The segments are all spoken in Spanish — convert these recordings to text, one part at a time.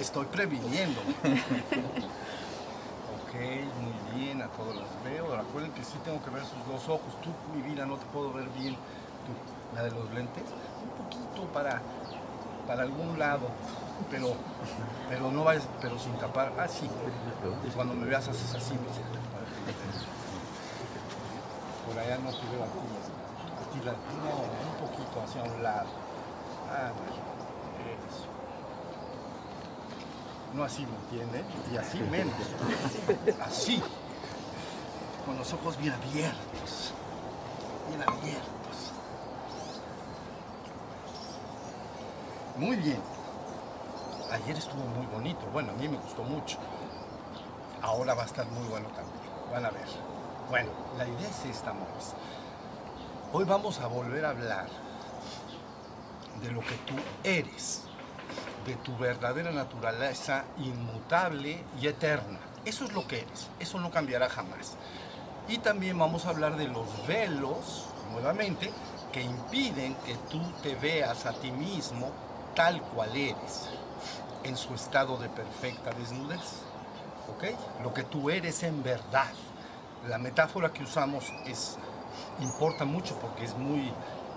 estoy previniendo. Ok, muy bien, a todos los veo. Recuerden que sí tengo que ver sus dos ojos. Tú, mi vida, no te puedo ver bien. La de los lentes. Un poquito para, para algún lado. Pero, pero no vayas, pero sin tapar. Ah, sí. Cuando me veas haces así, Por allá no te veo a ti. A ti la, no, un poquito hacia un lado. Ah, bueno. Eso. No así, ¿me entienden? Y así menos. Así. Con los ojos bien abiertos. Bien abiertos. Muy bien. Ayer estuvo muy bonito. Bueno, a mí me gustó mucho. Ahora va a estar muy bueno también. Van a ver. Bueno, la idea es esta, amores. Hoy vamos a volver a hablar de lo que tú eres de tu verdadera naturaleza inmutable y eterna. Eso es lo que eres, eso no cambiará jamás. Y también vamos a hablar de los velos, nuevamente, que impiden que tú te veas a ti mismo tal cual eres, en su estado de perfecta desnudez. ¿Ok? Lo que tú eres en verdad. La metáfora que usamos es, importa mucho porque es muy,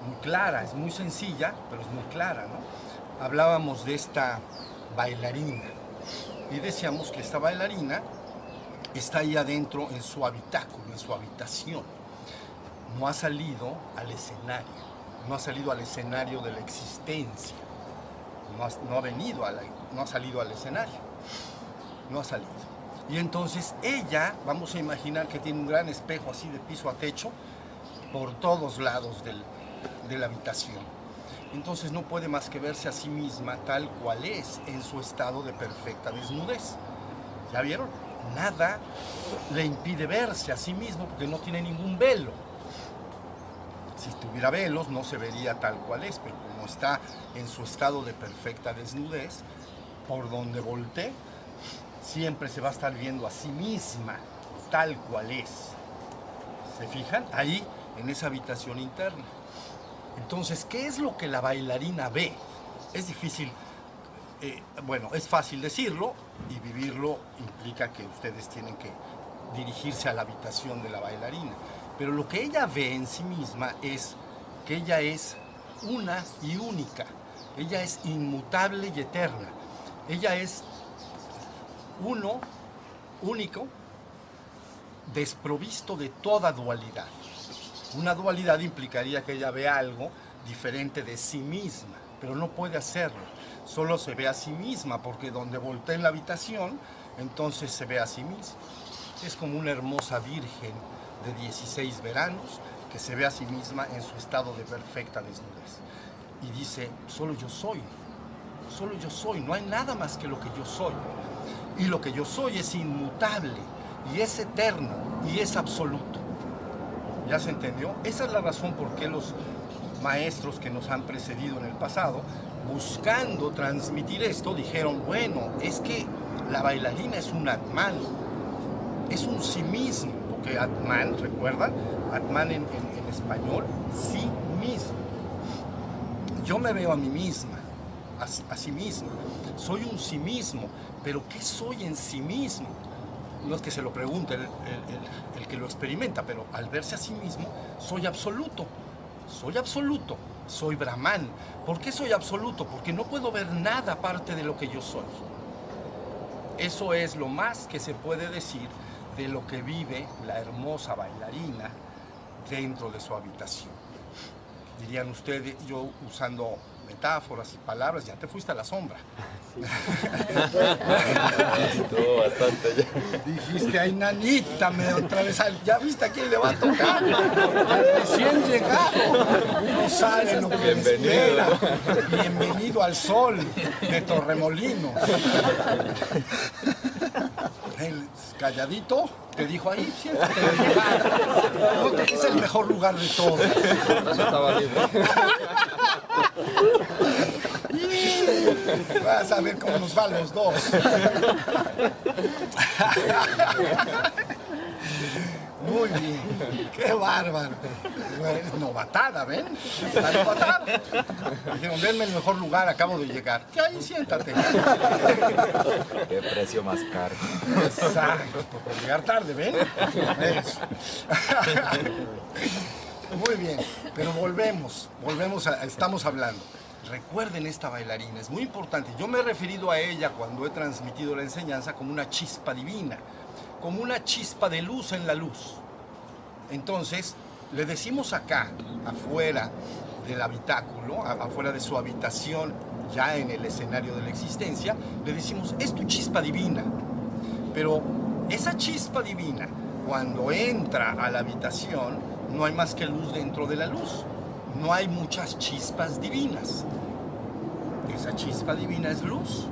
muy clara, es muy sencilla, pero es muy clara, ¿no? Hablábamos de esta bailarina y decíamos que esta bailarina está ahí adentro en su habitáculo, en su habitación. No ha salido al escenario, no ha salido al escenario de la existencia, no ha, venido, a no ha salido al escenario, no ha salido. Y entonces ella, vamos a imaginar que tiene un gran espejo así de piso a techo por todos lados de la habitación entonces no puede más que verse a sí misma tal cual es en su estado de perfecta desnudez. ¿Ya vieron? Nada le impide verse a sí mismo porque no tiene ningún velo. Si tuviera velos no se vería tal cual es, pero como está en su estado de perfecta desnudez, por donde voltee, siempre se va a estar viendo a sí misma tal cual es. ¿Se fijan? Ahí, en esa habitación interna. Entonces, ¿qué es lo que la bailarina ve? Es difícil, eh, bueno, es fácil decirlo y vivirlo implica que ustedes tienen que dirigirse a la habitación de la bailarina. Pero lo que ella ve en sí misma es que ella es una y única. Ella es inmutable y eterna. Ella es uno, único, desprovisto de toda dualidad. Una dualidad implicaría que ella ve algo diferente de sí misma, pero no puede hacerlo. Solo se ve a sí misma, porque donde voltea en la habitación, entonces se ve a sí misma. Es como una hermosa virgen de 16 veranos que se ve a sí misma en su estado de perfecta desnudez. Y dice, solo yo soy, solo yo soy, no hay nada más que lo que yo soy. Y lo que yo soy es inmutable, y es eterno, y es absoluto. ¿Ya se entendió? Esa es la razón por qué los maestros que nos han precedido en el pasado, buscando transmitir esto, dijeron, bueno, es que la bailarina es un Atman, es un sí mismo, porque Atman, ¿recuerdan? Atman en, español, sí mismo. Yo me veo a mí misma, a, a sí misma, soy un sí mismo, pero ¿qué soy en sí mismo? No es que se lo pregunte el, que lo experimenta, pero al verse a sí mismo, soy absoluto, soy absoluto, soy Brahman. ¿Por qué soy absoluto? Porque no puedo ver nada aparte de lo que yo soy. Eso es lo más que se puede decir de lo que vive la hermosa bailarina dentro de su habitación. Dirían ustedes, yo usando metáforas y palabras, ya te fuiste a la sombra. bastante Dijiste, ay nanita, me otra vez, ya viste a quién le va a tocar. recién llegado, no sabe lo que Bienvenido. Bienvenido al sol de Torremolinos. El calladito te dijo ahí, siéntate No, es el mejor lugar de todos. Vas a ver cómo nos van los dos. Muy bien. Qué bárbaro. Es novatada, ¿ven? Está novatada. Dijeron, denme el mejor lugar, acabo de llegar. Que ahí siéntate. Qué precio más caro. Exacto, por llegar tarde, ¿ven? Eso. Muy bien, pero volvemos, volvemos a, estamos hablando. Recuerden esta bailarina, es muy importante. Yo me he referido a ella cuando he transmitido la enseñanza como una chispa divina, como una chispa de luz en la luz. Entonces, le decimos acá, afuera del habitáculo, afuera de su habitación, ya en el escenario de la existencia, le decimos, es tu chispa divina. Pero esa chispa divina, cuando entra a la habitación, no hay más que luz dentro de la luz. No hay muchas chispas divinas. Esa chispa divina es luz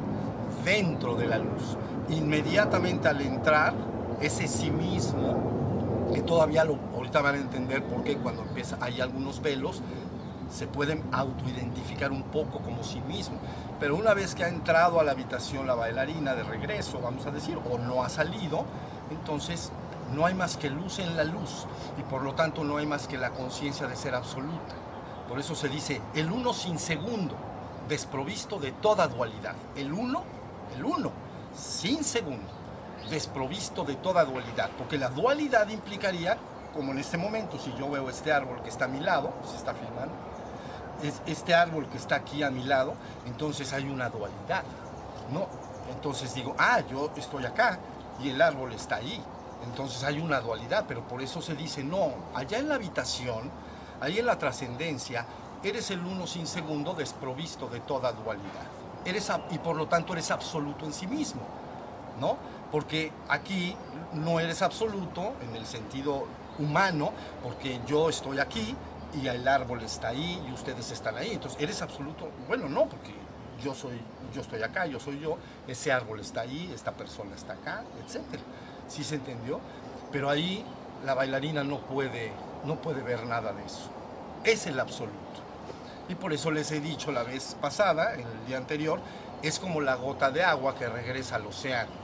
dentro de la luz. Inmediatamente al entrar, ese sí mismo, que todavía lo, ahorita van a entender por qué cuando empieza, hay algunos velos, se pueden autoidentificar un poco como sí mismo. Pero una vez que ha entrado a la habitación la bailarina de regreso, vamos a decir, o no ha salido, entonces no hay más que luz en la luz y por lo tanto no hay más que la conciencia de ser absoluta. Por eso se dice el uno sin segundo, desprovisto de toda dualidad. El uno, el uno, sin segundo, desprovisto de toda dualidad. Porque la dualidad implicaría, como en este momento, si yo veo este árbol que está a mi lado, se está filmando, es este árbol que está aquí a mi lado, entonces hay una dualidad. No, entonces digo, ah, yo estoy acá y el árbol está ahí. Entonces hay una dualidad, pero por eso se dice, no, allá en la habitación, ahí en la trascendencia, eres el uno sin segundo desprovisto de toda dualidad. Eres, y por lo tanto eres absoluto en sí mismo, ¿no? Porque aquí no eres absoluto en el sentido humano, porque yo estoy aquí y el árbol está ahí y ustedes están ahí. Entonces, eres absoluto, bueno, no, porque yo soy, yo estoy acá, yo soy yo, ese árbol está ahí, esta persona está acá, etcétera. ¿Sí se entendió? Pero ahí la bailarina no puede, no puede ver nada de eso. Es el absoluto. Y por eso les he dicho la vez pasada, en el día anterior, es como la gota de agua que regresa al océano.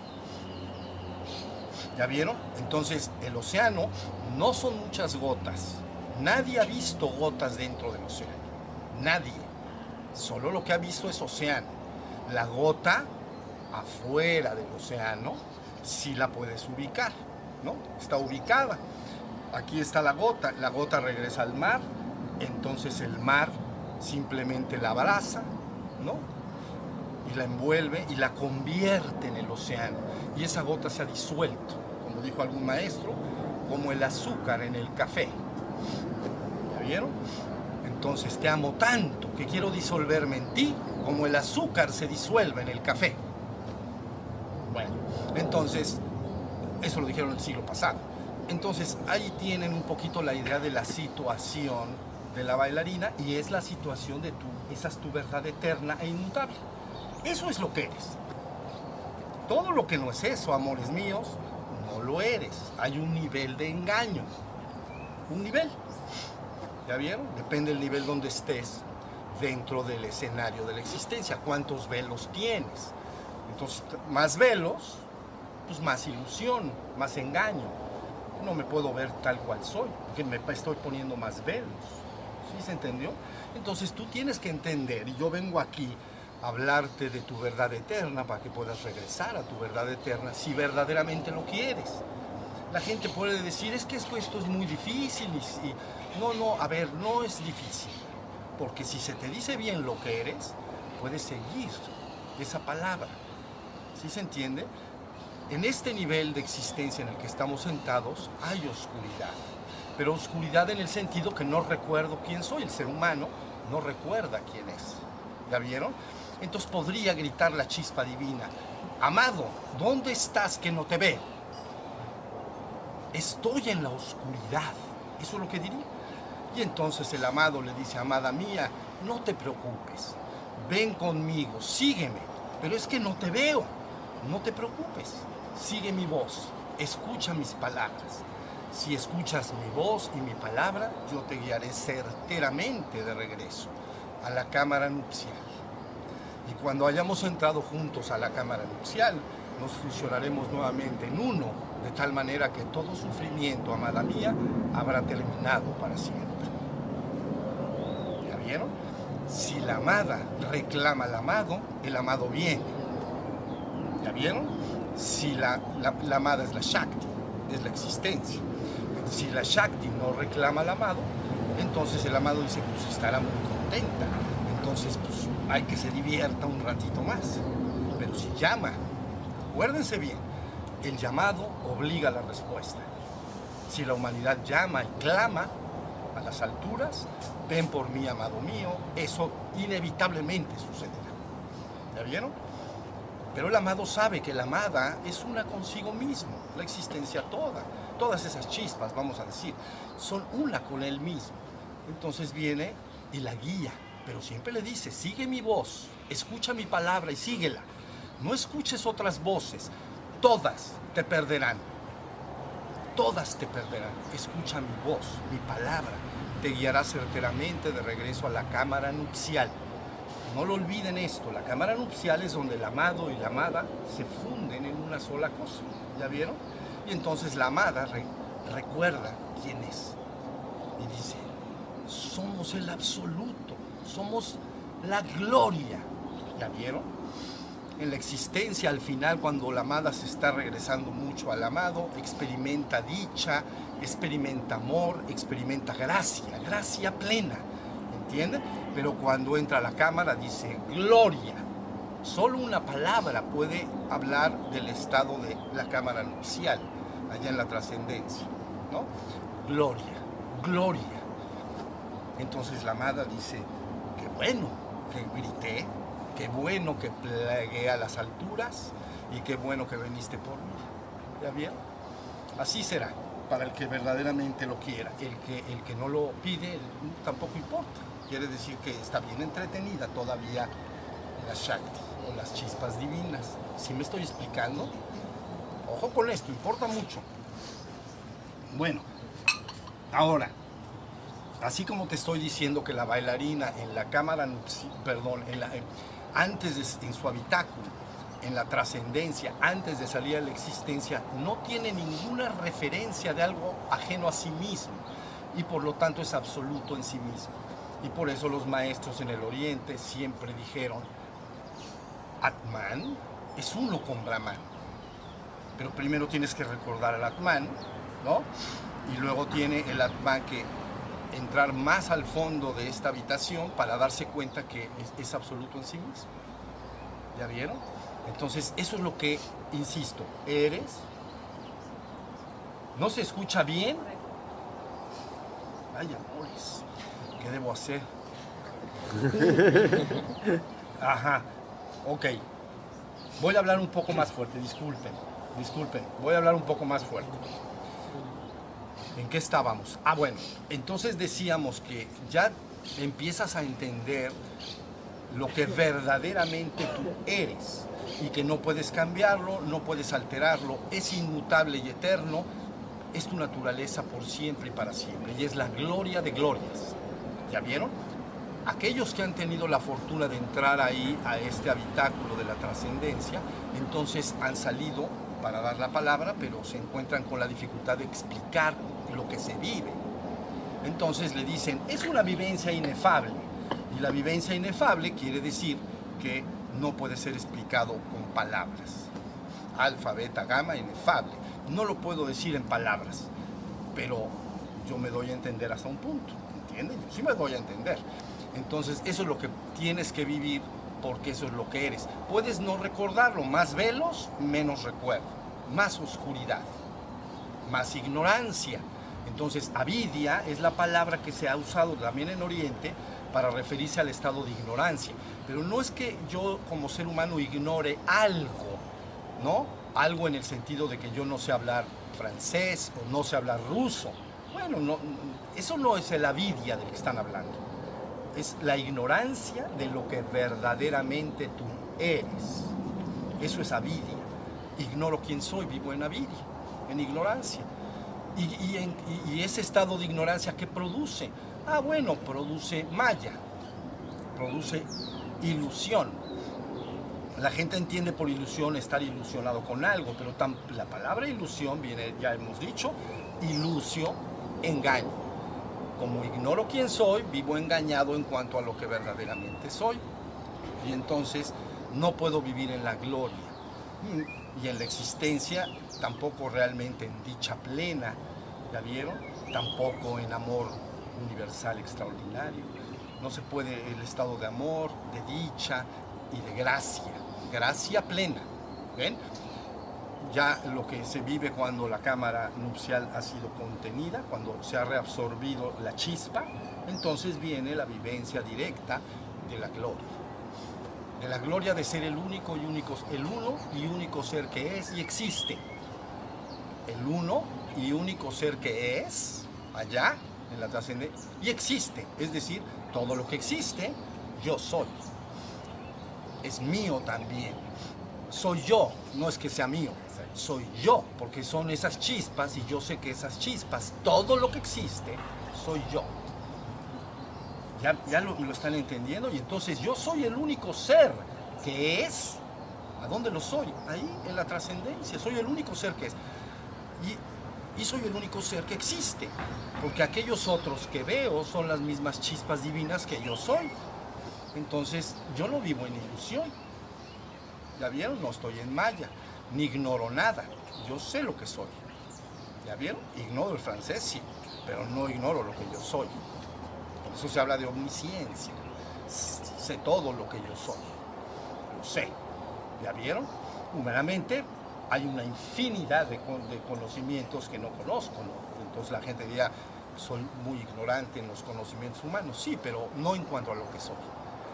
¿Ya vieron? Entonces, el océano no son muchas gotas. Nadie ha visto gotas dentro del océano. Nadie. Solo lo que ha visto es océano. La gota afuera del océano sí la puedes ubicar, ¿no? Está ubicada. Aquí está la gota, la gota regresa al mar, entonces el mar simplemente la abraza, ¿no? Y la envuelve y la convierte en el océano. Y esa gota se ha disuelto, dijo algún maestro, como el azúcar en el café. ¿Ya vieron? Entonces te amo tanto que quiero disolverme en ti como el azúcar se disuelve en el café. Bueno, entonces, eso lo dijeron el siglo pasado. Entonces, ahí tienen un poquito la idea de la situación de la bailarina y es la situación de tu, esa es tu verdad eterna e inmutable. Eso es lo que eres. Todo lo que no es eso, amores míos, lo eres. Hay un nivel de engaño. Un nivel. ¿Ya vieron? Depende del nivel donde estés dentro del escenario de la existencia. ¿Cuántos velos tienes? Entonces, más velos, pues más ilusión, más engaño. No me puedo ver tal cual soy, porque me estoy poniendo más velos. ¿Sí se entendió? Entonces tú tienes que entender, y yo vengo aquí hablarte de tu verdad eterna para que puedas regresar a tu verdad eterna si verdaderamente lo quieres. La gente puede decir, es que esto, es muy difícil. Y- no, no, a ver, no es difícil. Porque si se te dice bien lo que eres, puedes seguir esa palabra. ¿Sí se entiende? En este nivel de existencia en el que estamos sentados hay oscuridad. Pero oscuridad en el sentido que no recuerdo quién soy. El ser humano no recuerda quién es. ¿Ya vieron? Entonces podría gritar la chispa divina. Amado, ¿dónde estás que no te veo? Estoy en la oscuridad. Eso es lo que diría. Y entonces el amado le dice, amada mía, no te preocupes. Ven conmigo, sígueme. Pero es que no te veo. No te preocupes. Sigue mi voz. Escucha mis palabras. Si escuchas mi voz y mi palabra, yo te guiaré certeramente de regreso a la cámara nupcial. Y cuando hayamos entrado juntos a la cámara nupcial, nos fusionaremos nuevamente en uno, de tal manera que todo sufrimiento, amada mía, habrá terminado para siempre. ¿Ya vieron? Si la amada reclama al amado, el amado viene. ¿Ya vieron? Si la, la, amada es la Shakti, es la existencia. Si la Shakti no reclama al amado, entonces el amado dice, pues estará muy contenta. Entonces, pues hay que se divierta un ratito más. Pero si llama, acuérdense bien, el llamado obliga a la respuesta. Si la humanidad llama y clama a las alturas, ven por mí, amado mío, eso inevitablemente sucederá. ¿Ya vieron? Pero el amado sabe que la amada es una consigo mismo, la existencia toda. Todas esas chispas, vamos a decir, son una con él mismo. Entonces viene y la guía, pero siempre le dice, sigue mi voz, escucha mi palabra y síguela. No escuches otras voces, todas te perderán. Todas te perderán. Escucha mi voz, mi palabra. Te guiará certeramente de regreso a la cámara nupcial. No lo olviden esto, la cámara nupcial es donde el amado y la amada se funden en una sola cosa. ¿Ya vieron? Y entonces la amada recuerda quién es. Y dice, somos el absoluto, somos la gloria. ¿Ya vieron? en la existencia al final cuando la amada se está regresando mucho al amado, experimenta dicha, experimenta amor, experimenta gracia, gracia plena, ¿entienden? Pero cuando entra a la cámara dice gloria. Solo una palabra puede hablar del estado de la cámara nupcial, allá en la trascendencia, ¿no? Gloria, gloria. Entonces la amada dice, bueno que grité, qué bueno que plegué a las alturas y qué bueno que viniste por mí. ¿Ya bien? Así será para el que verdaderamente lo quiera. El que, el que no lo pide tampoco importa. Quiere decir que está bien entretenida todavía la Shakti o las chispas divinas. ¿Sí me estoy explicando? Ojo con esto, importa mucho. Bueno, ahora, así como te estoy diciendo que la bailarina en la cámara, perdón, antes de, en su habitáculo, en la trascendencia, antes de salir a la existencia, no tiene ninguna referencia de algo ajeno a sí mismo y por lo tanto es absoluto en sí mismo. Y por eso los maestros en el Oriente siempre dijeron, Atman es uno con Brahman. Pero primero tienes que recordar al Atman, ¿no? Y luego tiene el Atman que entrar más al fondo de esta habitación para darse cuenta que es, absoluto en sí mismo. ¿Ya vieron? Entonces, eso es lo que, insisto, eres. ¿No se escucha bien? Ay, amores, ¿qué debo hacer? Ajá, ok. Voy a hablar un poco más fuerte, disculpen, disculpen. Voy a hablar un poco más fuerte. ¿En qué estábamos? Ah, bueno, entonces decíamos que ya empiezas a entender lo que verdaderamente tú eres y que no puedes cambiarlo, no puedes alterarlo, es inmutable y eterno, es tu naturaleza por siempre y para siempre y es la gloria de glorias. ¿Ya vieron? Aquellos que han tenido la fortuna de entrar ahí a este habitáculo de la trascendencia, entonces han salido para dar la palabra, pero se encuentran con la dificultad de explicar lo que se vive. Entonces le dicen, es una vivencia inefable. Y la vivencia inefable quiere decir que no puede ser explicado con palabras. Alfa, beta, gamma, inefable. No lo puedo decir en palabras, pero yo me doy a entender hasta un punto. ¿Entienden? Yo sí me doy a entender. Entonces eso es lo que tienes que vivir porque eso es lo que eres. Puedes no recordarlo, más velos, menos recuerdo, más oscuridad, más ignorancia. Entonces, avidia es la palabra que se ha usado también en Oriente para referirse al estado de ignorancia. Pero no es que yo como ser humano ignore algo, ¿no? Algo en el sentido de que yo no sé hablar francés o no sé hablar ruso. Bueno, no, eso no es el avidia del que están hablando. Es la ignorancia de lo que verdaderamente tú eres. Eso es avidia. Ignoro quién soy, vivo en avidia, en ignorancia. Y, ese estado de ignorancia que produce, ah bueno, produce maya, produce ilusión. La gente entiende por ilusión estar ilusionado con algo, pero la palabra ilusión viene, ya hemos dicho, ilusio, engaño. Como ignoro quién soy, vivo engañado en cuanto a lo que verdaderamente soy. Y entonces no puedo vivir en la gloria y en la existencia, tampoco realmente en dicha plena, ¿ya vieron? Tampoco en amor universal extraordinario. No se puede el estado de amor, de dicha y de gracia, gracia plena. ¿Ven? Ya lo que se vive cuando la cámara nupcial ha sido contenida, cuando se ha reabsorbido la chispa, entonces viene la vivencia directa de la gloria. De la gloria de ser el único y único, el uno y único ser que es y existe. El uno y único ser que es, allá, en la trascendencia, y existe. Es decir, todo lo que existe, yo soy. Es mío también. Soy yo, no es que sea mío, soy yo, porque son esas chispas y yo sé que esas chispas, todo lo que existe, soy yo. Ya, ya lo, están entendiendo y entonces yo soy el único ser que es. ¿A dónde lo soy? Ahí, en la trascendencia. Soy el único ser que es. Y, y soy el único ser que existe. Porque aquellos otros que veo son las mismas chispas divinas que yo soy. Entonces yo no vivo en ilusión. ¿Ya vieron? No estoy en maya. Ni ignoro nada. Yo sé lo que soy. ¿Ya vieron? Ignoro el francés, sí. Pero no ignoro lo que yo soy. Por eso se habla de omnisciencia. Sé todo lo que yo soy. Lo sé. ¿Ya vieron? Humanamente hay una infinidad de, conocimientos que no conozco. ¿no? Entonces la gente diría, soy muy ignorante en los conocimientos humanos. Sí, pero no en cuanto a lo que soy.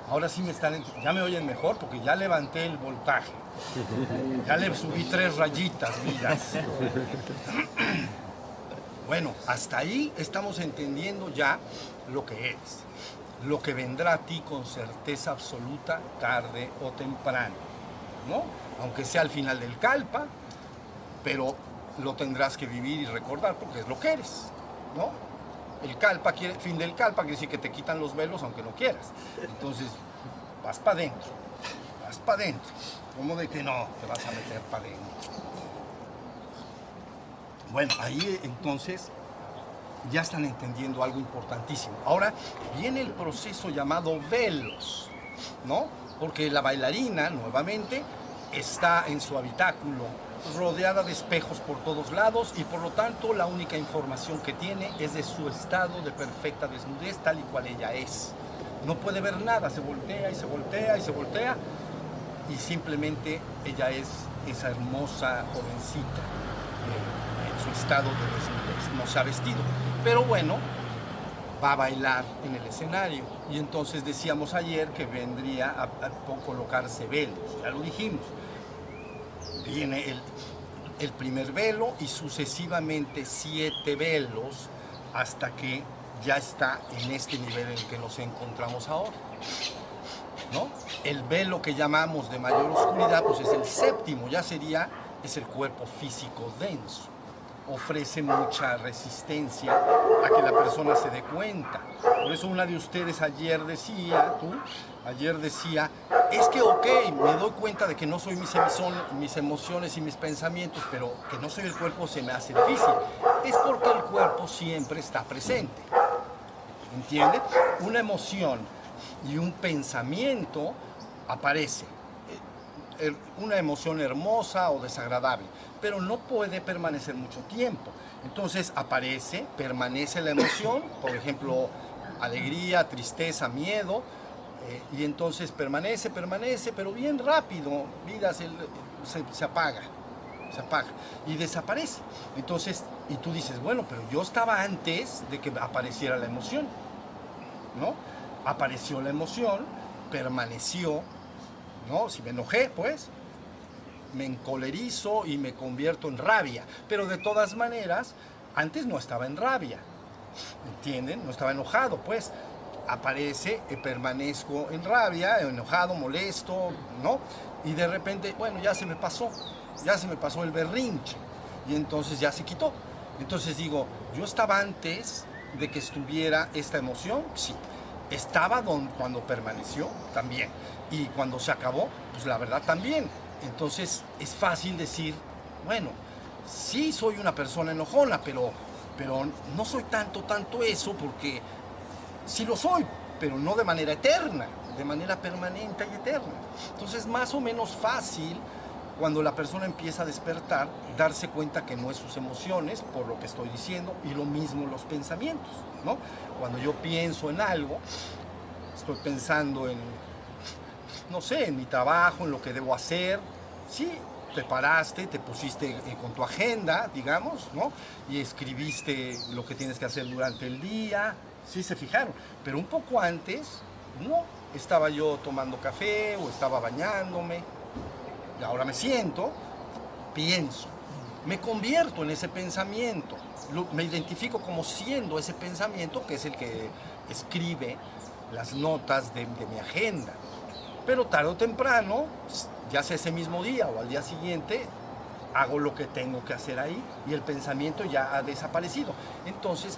Ahora sí me están, ya me oyen mejor porque ya levanté el voltaje. Ya le subí tres rayitas, vidas. Bueno, hasta ahí estamos entendiendo ya lo que eres, lo que vendrá a ti con certeza absoluta tarde o temprano, ¿no? Aunque sea al final del calpa, pero lo tendrás que vivir y recordar porque es lo que eres, ¿no? El calpa, quiere, fin del calpa quiere decir que te quitan los velos aunque no quieras. Entonces, vas para adentro, vas para adentro. ¿Cómo de que no te vas a meter para adentro? Bueno, ahí entonces ya están entendiendo algo importantísimo. Ahora viene el proceso llamado velos, ¿no? Porque la bailarina, nuevamente, está en su habitáculo, rodeada de espejos por todos lados y por lo tanto la única información que tiene es de su estado de perfecta desnudez tal y cual ella es. No puede ver nada, se voltea y se voltea y se voltea y simplemente ella es esa hermosa jovencita en su estado de desnudez, no se ha vestido. Pero bueno, va a bailar en el escenario y entonces decíamos ayer que vendría a, a colocarse velos, ya lo dijimos viene el, el, primer velo y sucesivamente siete velos hasta que ya está en este nivel en el que nos encontramos ahora. ¿No? El velo que llamamos de mayor oscuridad, pues es el séptimo, ya sería, es el cuerpo físico denso. Ofrece mucha resistencia a que la persona se dé cuenta. Por eso una de ustedes ayer decía, tú, ayer decía, es que ok, me doy cuenta de que no soy mis, emociones y mis pensamientos, pero que no soy el cuerpo se me hace difícil. Es porque el cuerpo siempre está presente. ¿Entiende? Una emoción y un pensamiento aparece. Eh, una emoción hermosa o desagradable, pero no puede permanecer mucho tiempo. Entonces aparece, permanece la emoción, por ejemplo, alegría, tristeza, miedo, eh, y entonces permanece, permanece, pero bien rápido, vida se, se, se, apaga, se apaga y desaparece. Entonces, y tú dices, bueno, pero yo estaba antes de que apareciera la emoción, ¿no? Apareció la emoción, permaneció, ¿no? Si me enojé, pues, me encolerizo y me convierto en rabia, pero de todas maneras, antes no estaba en rabia, ¿entienden? No estaba enojado, pues aparece, eh, permanezco en rabia, enojado, molesto, ¿no? Y de repente, bueno, ya se me pasó, ya se me pasó el berrinche y entonces ya se quitó. Entonces digo, yo estaba antes de que estuviera esta emoción, sí. estaba don, cuando permaneció también. Y cuando se acabó, pues la verdad también. Entonces es fácil decir, bueno, sí soy una persona enojona, pero, pero no soy tanto, tanto eso, porque sí lo soy, pero no de manera eterna, de manera permanente y eterna. Entonces más o menos fácil cuando la persona empieza a despertar, darse cuenta que no es sus emociones, por lo que estoy diciendo, y lo mismo los pensamientos, ¿no? Cuando yo pienso en algo, estoy pensando en, no sé, en mi trabajo, en lo que debo hacer, sí, te paraste, te pusiste con tu agenda, digamos, ¿no? Y escribiste lo que tienes que hacer durante el día, sí se fijaron, pero un poco antes, no, estaba yo tomando café o estaba bañándome, ahora me siento, pienso, me convierto en ese pensamiento, me identifico como siendo ese pensamiento que es el que escribe las notas de, mi agenda. Pero tarde o temprano, ya sea ese mismo día o al día siguiente, hago lo que tengo que hacer ahí y el pensamiento ya ha desaparecido. Entonces,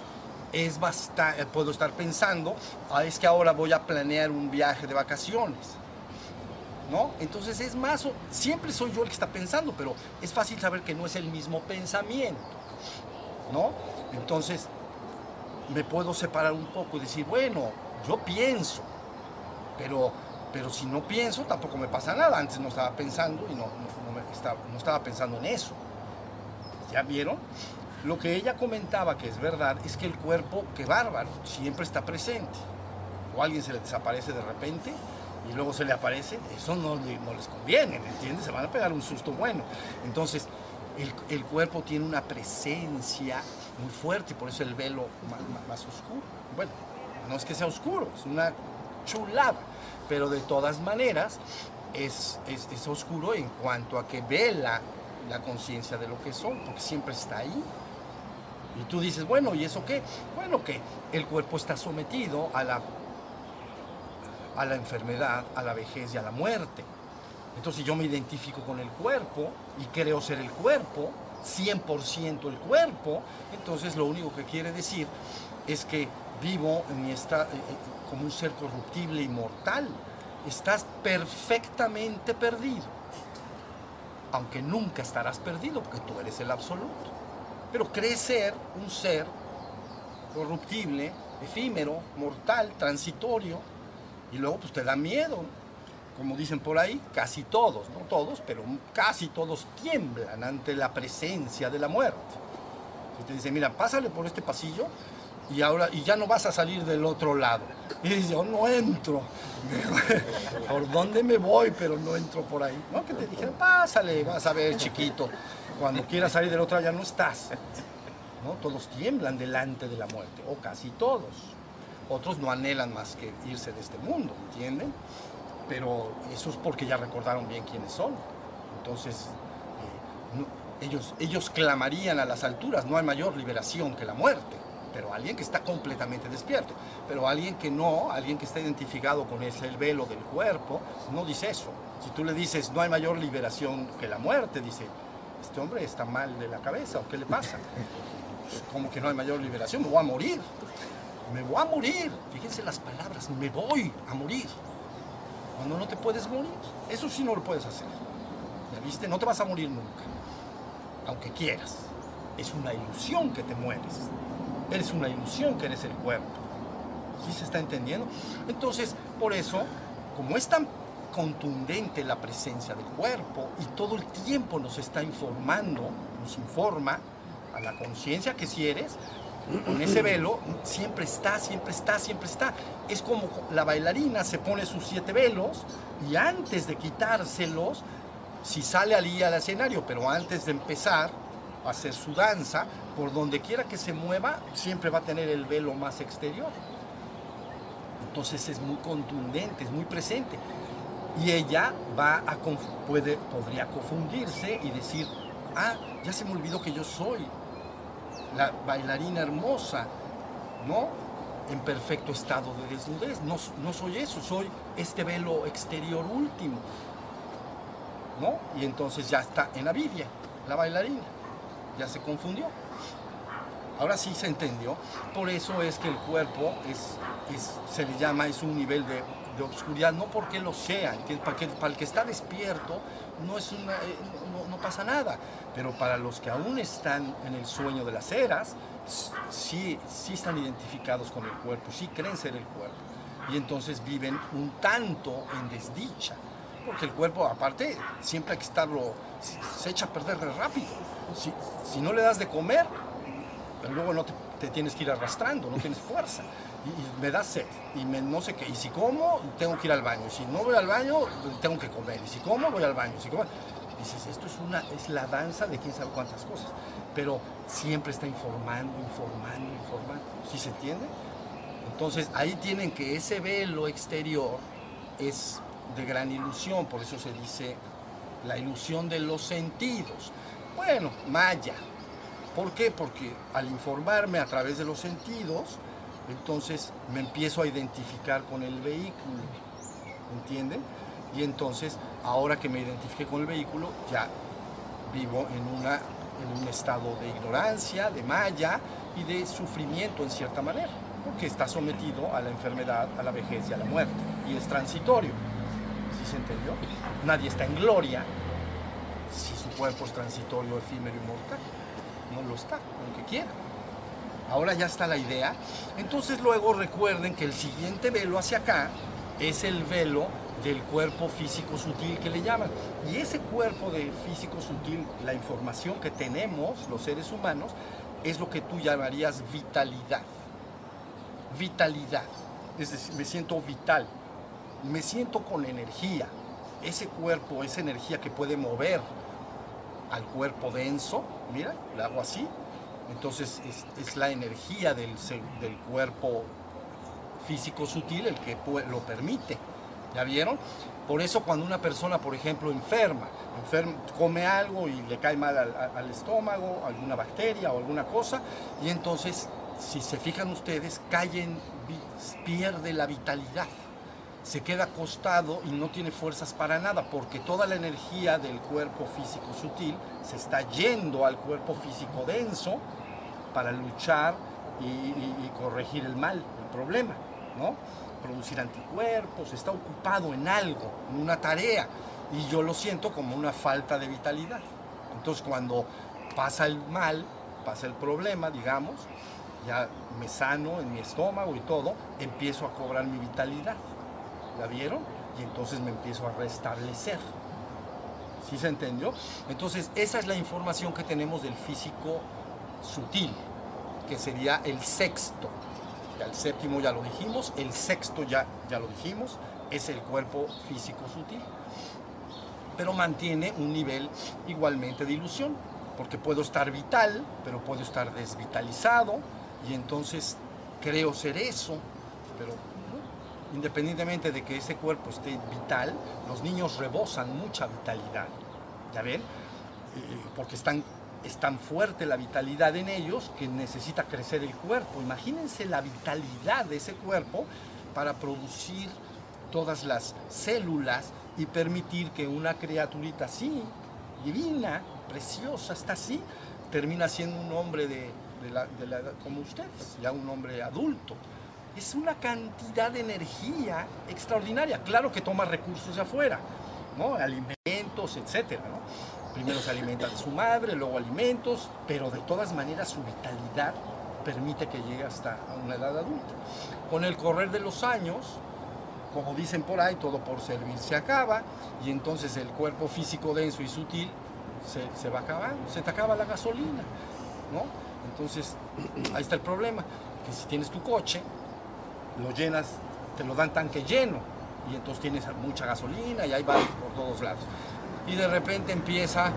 es bastante, puedo estar pensando, ah, es que ahora voy a planear un viaje de vacaciones ¿no? Entonces es más, siempre soy yo el que está pensando, pero es fácil saber que no es el mismo pensamiento, ¿no? Entonces me puedo separar un poco y decir, bueno, yo pienso, pero, pero si no pienso tampoco me pasa nada. Antes no estaba pensando y no, no estaba pensando en eso. ¿Ya vieron? Lo que ella comentaba que es verdad es que el cuerpo, que bárbaro, siempre está presente. O alguien se le desaparece de repente y luego se le aparece, eso no, les conviene, ¿me entiendes? Se van a pegar un susto bueno. Entonces, el, cuerpo tiene una presencia muy fuerte y por eso el velo más, oscuro. Bueno, no es que sea oscuro, es una chulada, pero de todas maneras es, es, oscuro en cuanto a que vela la conciencia de lo que son, porque siempre está ahí. Y tú dices, bueno, ¿y eso qué? Bueno, que el cuerpo está sometido a la a la enfermedad, a la vejez y a la muerte. Entonces yo me identifico con el cuerpo y creo ser el cuerpo, 100% el cuerpo, entonces lo único que quiere decir es que vivo en mi estado, eh, eh, como un ser corruptible y mortal. Estás perfectamente perdido, aunque nunca estarás perdido porque tú eres el absoluto. Pero crees ser un ser corruptible, efímero, mortal, transitorio, y luego pues te da miedo, como dicen por ahí, casi todos, no todos, pero casi todos tiemblan ante la presencia de la muerte. Y te dicen, mira, pásale por este pasillo y ahora y ya no vas a salir del otro lado. Y yo no entro. ¿Por dónde me voy? Pero no entro por ahí. No, que te dijeron, pásale, vas a ver, chiquito. Cuando quieras salir del otro ya no estás. ¿No? Todos tiemblan delante de la muerte, o casi todos. Otros no anhelan más que irse de este mundo, ¿entienden? Pero eso es porque ya recordaron bien quiénes son. Entonces, eh, ellos, ellos clamarían a las alturas, no hay mayor liberación que la muerte, pero alguien que está completamente despierto. Pero alguien que no, alguien que está identificado con ese el velo del cuerpo, no dice eso. Si tú le dices, no hay mayor liberación que la muerte, dice, este hombre está mal de la cabeza, ¿o qué le pasa? Como que no hay mayor liberación, me voy a morir me voy a morir. Fíjense las palabras, me voy a morir. Cuando no te puedes morir, eso sí no lo puedes hacer. ¿Ya viste? No te vas a morir nunca, aunque quieras. Es una ilusión que te mueres. Eres una ilusión que eres el cuerpo. ¿Sí se está entendiendo? Entonces, por eso, como es tan contundente la presencia del cuerpo y todo el tiempo nos está informando, nos informa a la conciencia que si eres, con ese velo, siempre está, siempre está, siempre está. Es como la bailarina se pone sus siete velos y antes de quitárselos, si sale allí al escenario, pero antes de empezar hacer su danza, por donde quiera que se mueva, siempre va a tener el velo más exterior. Entonces es muy contundente, es muy presente. Y ella va a puede, podría confundirse y decir, ah, ya se me olvidó que yo soy la bailarina hermosa, ¿no? En perfecto estado de desnudez. No, no soy eso, soy este velo exterior último, ¿no? Y entonces ya está en la Biblia, la bailarina, ya se confundió. Ahora sí se entendió. Por eso es que el cuerpo es, se le llama, es un nivel de, obscuridad, no porque lo sea. Para, que- para el que está despierto no, es eh, no, pasa nada, pero para los que aún están en el sueño de las eras, sí, sí están identificados con el cuerpo, sí creen ser el cuerpo, y entonces viven un tanto en desdicha, porque el cuerpo aparte siempre hay que estarlo, se- echa a perder rápido, si, si no le das de comer, luego no te, tienes que ir arrastrando, no tienes fuerza. Y, me da sed, y me, no sé qué. Y si como, tengo que ir al baño. Y si no voy al baño, tengo que comer. Y si como, voy al baño. Si como, dices, esto es, una, es la danza de quién sabe cuántas cosas. Pero siempre está informando, informando, informando. ¿Sí se entiende? Entonces ahí tienen que ese velo exterior es de gran ilusión, por eso se dice la ilusión de los sentidos. Bueno, Maya. ¿Por qué? Porque al informarme a través de los sentidos, entonces me empiezo a identificar con el vehículo. ¿Entienden? Y entonces, ahora que me identifiqué con el vehículo, ya vivo en, una, en un estado de ignorancia, de malla y de sufrimiento en cierta manera, porque está sometido a la enfermedad, a la vejez y a la muerte, y es transitorio. Nadie está en gloria si su cuerpo es transitorio, efímero y mortal. No lo está, aunque quiera. Ahora ya está la idea. Entonces luego recuerden que el siguiente velo hacia acá es el velo del cuerpo físico sutil que le llaman. Y ese cuerpo de físico sutil, la información que tenemos los seres humanos, es lo que tú llamarías vitalidad. Vitalidad. Es decir, me siento vital. Me siento con energía. Ese cuerpo, esa energía que puede mover al cuerpo denso, mira, le hago así, entonces es, la energía del, del cuerpo físico sutil el que lo permite. ¿Ya vieron? Por eso cuando una persona, por ejemplo, enferma, come algo y le cae mal al, estómago, alguna bacteria o alguna cosa, y entonces, si se fijan ustedes, cae en vi- pierde la vitalidad se queda acostado y no tiene fuerzas para nada, porque toda la energía del cuerpo físico sutil se está yendo al cuerpo físico denso para luchar y, corregir el mal, el problema, ¿no? Producir anticuerpos, está ocupado en algo, en una tarea, y yo lo siento como una falta de vitalidad. Entonces cuando pasa el mal, pasa el problema, digamos, ya me sano en mi estómago y todo, empiezo a cobrar mi vitalidad. ¿La vieron? Y entonces me empiezo a restablecer. ¿Sí se entendió? Entonces, esa es la información que tenemos del físico sutil, que sería el sexto. El séptimo ya lo dijimos, el sexto ya, ya lo dijimos, es el cuerpo físico sutil. Pero mantiene un nivel igualmente de ilusión, porque puedo estar vital, pero puedo estar desvitalizado, y entonces creo ser eso, pero independientemente de que ese cuerpo esté vital, los niños rebosan mucha vitalidad. ¿Ya ven? Eh, porque están, es tan fuerte la vitalidad en ellos que necesita crecer el cuerpo. Imagínense la vitalidad de ese cuerpo para producir todas las células y permitir que una criaturita así, divina, preciosa, está así, termina siendo un hombre de, la, como ustedes, ya un hombre adulto es una cantidad de energía extraordinaria. Claro que toma recursos de afuera, ¿no? Alimentos, etcétera. Primero se alimenta de su madre, luego alimentos, pero de todas maneras su vitalidad permite que llegue hasta una edad adulta. Con el correr de los años, como dicen por ahí, todo por servir se acaba, y entonces el cuerpo físico denso y sutil se, se va acabando, se te acaba la gasolina, ¿no? Entonces, ahí está el problema, que si tienes tu coche, lo llenas, te lo dan tanque lleno y entonces tienes mucha gasolina y ahí va por todos lados. Y de repente empieza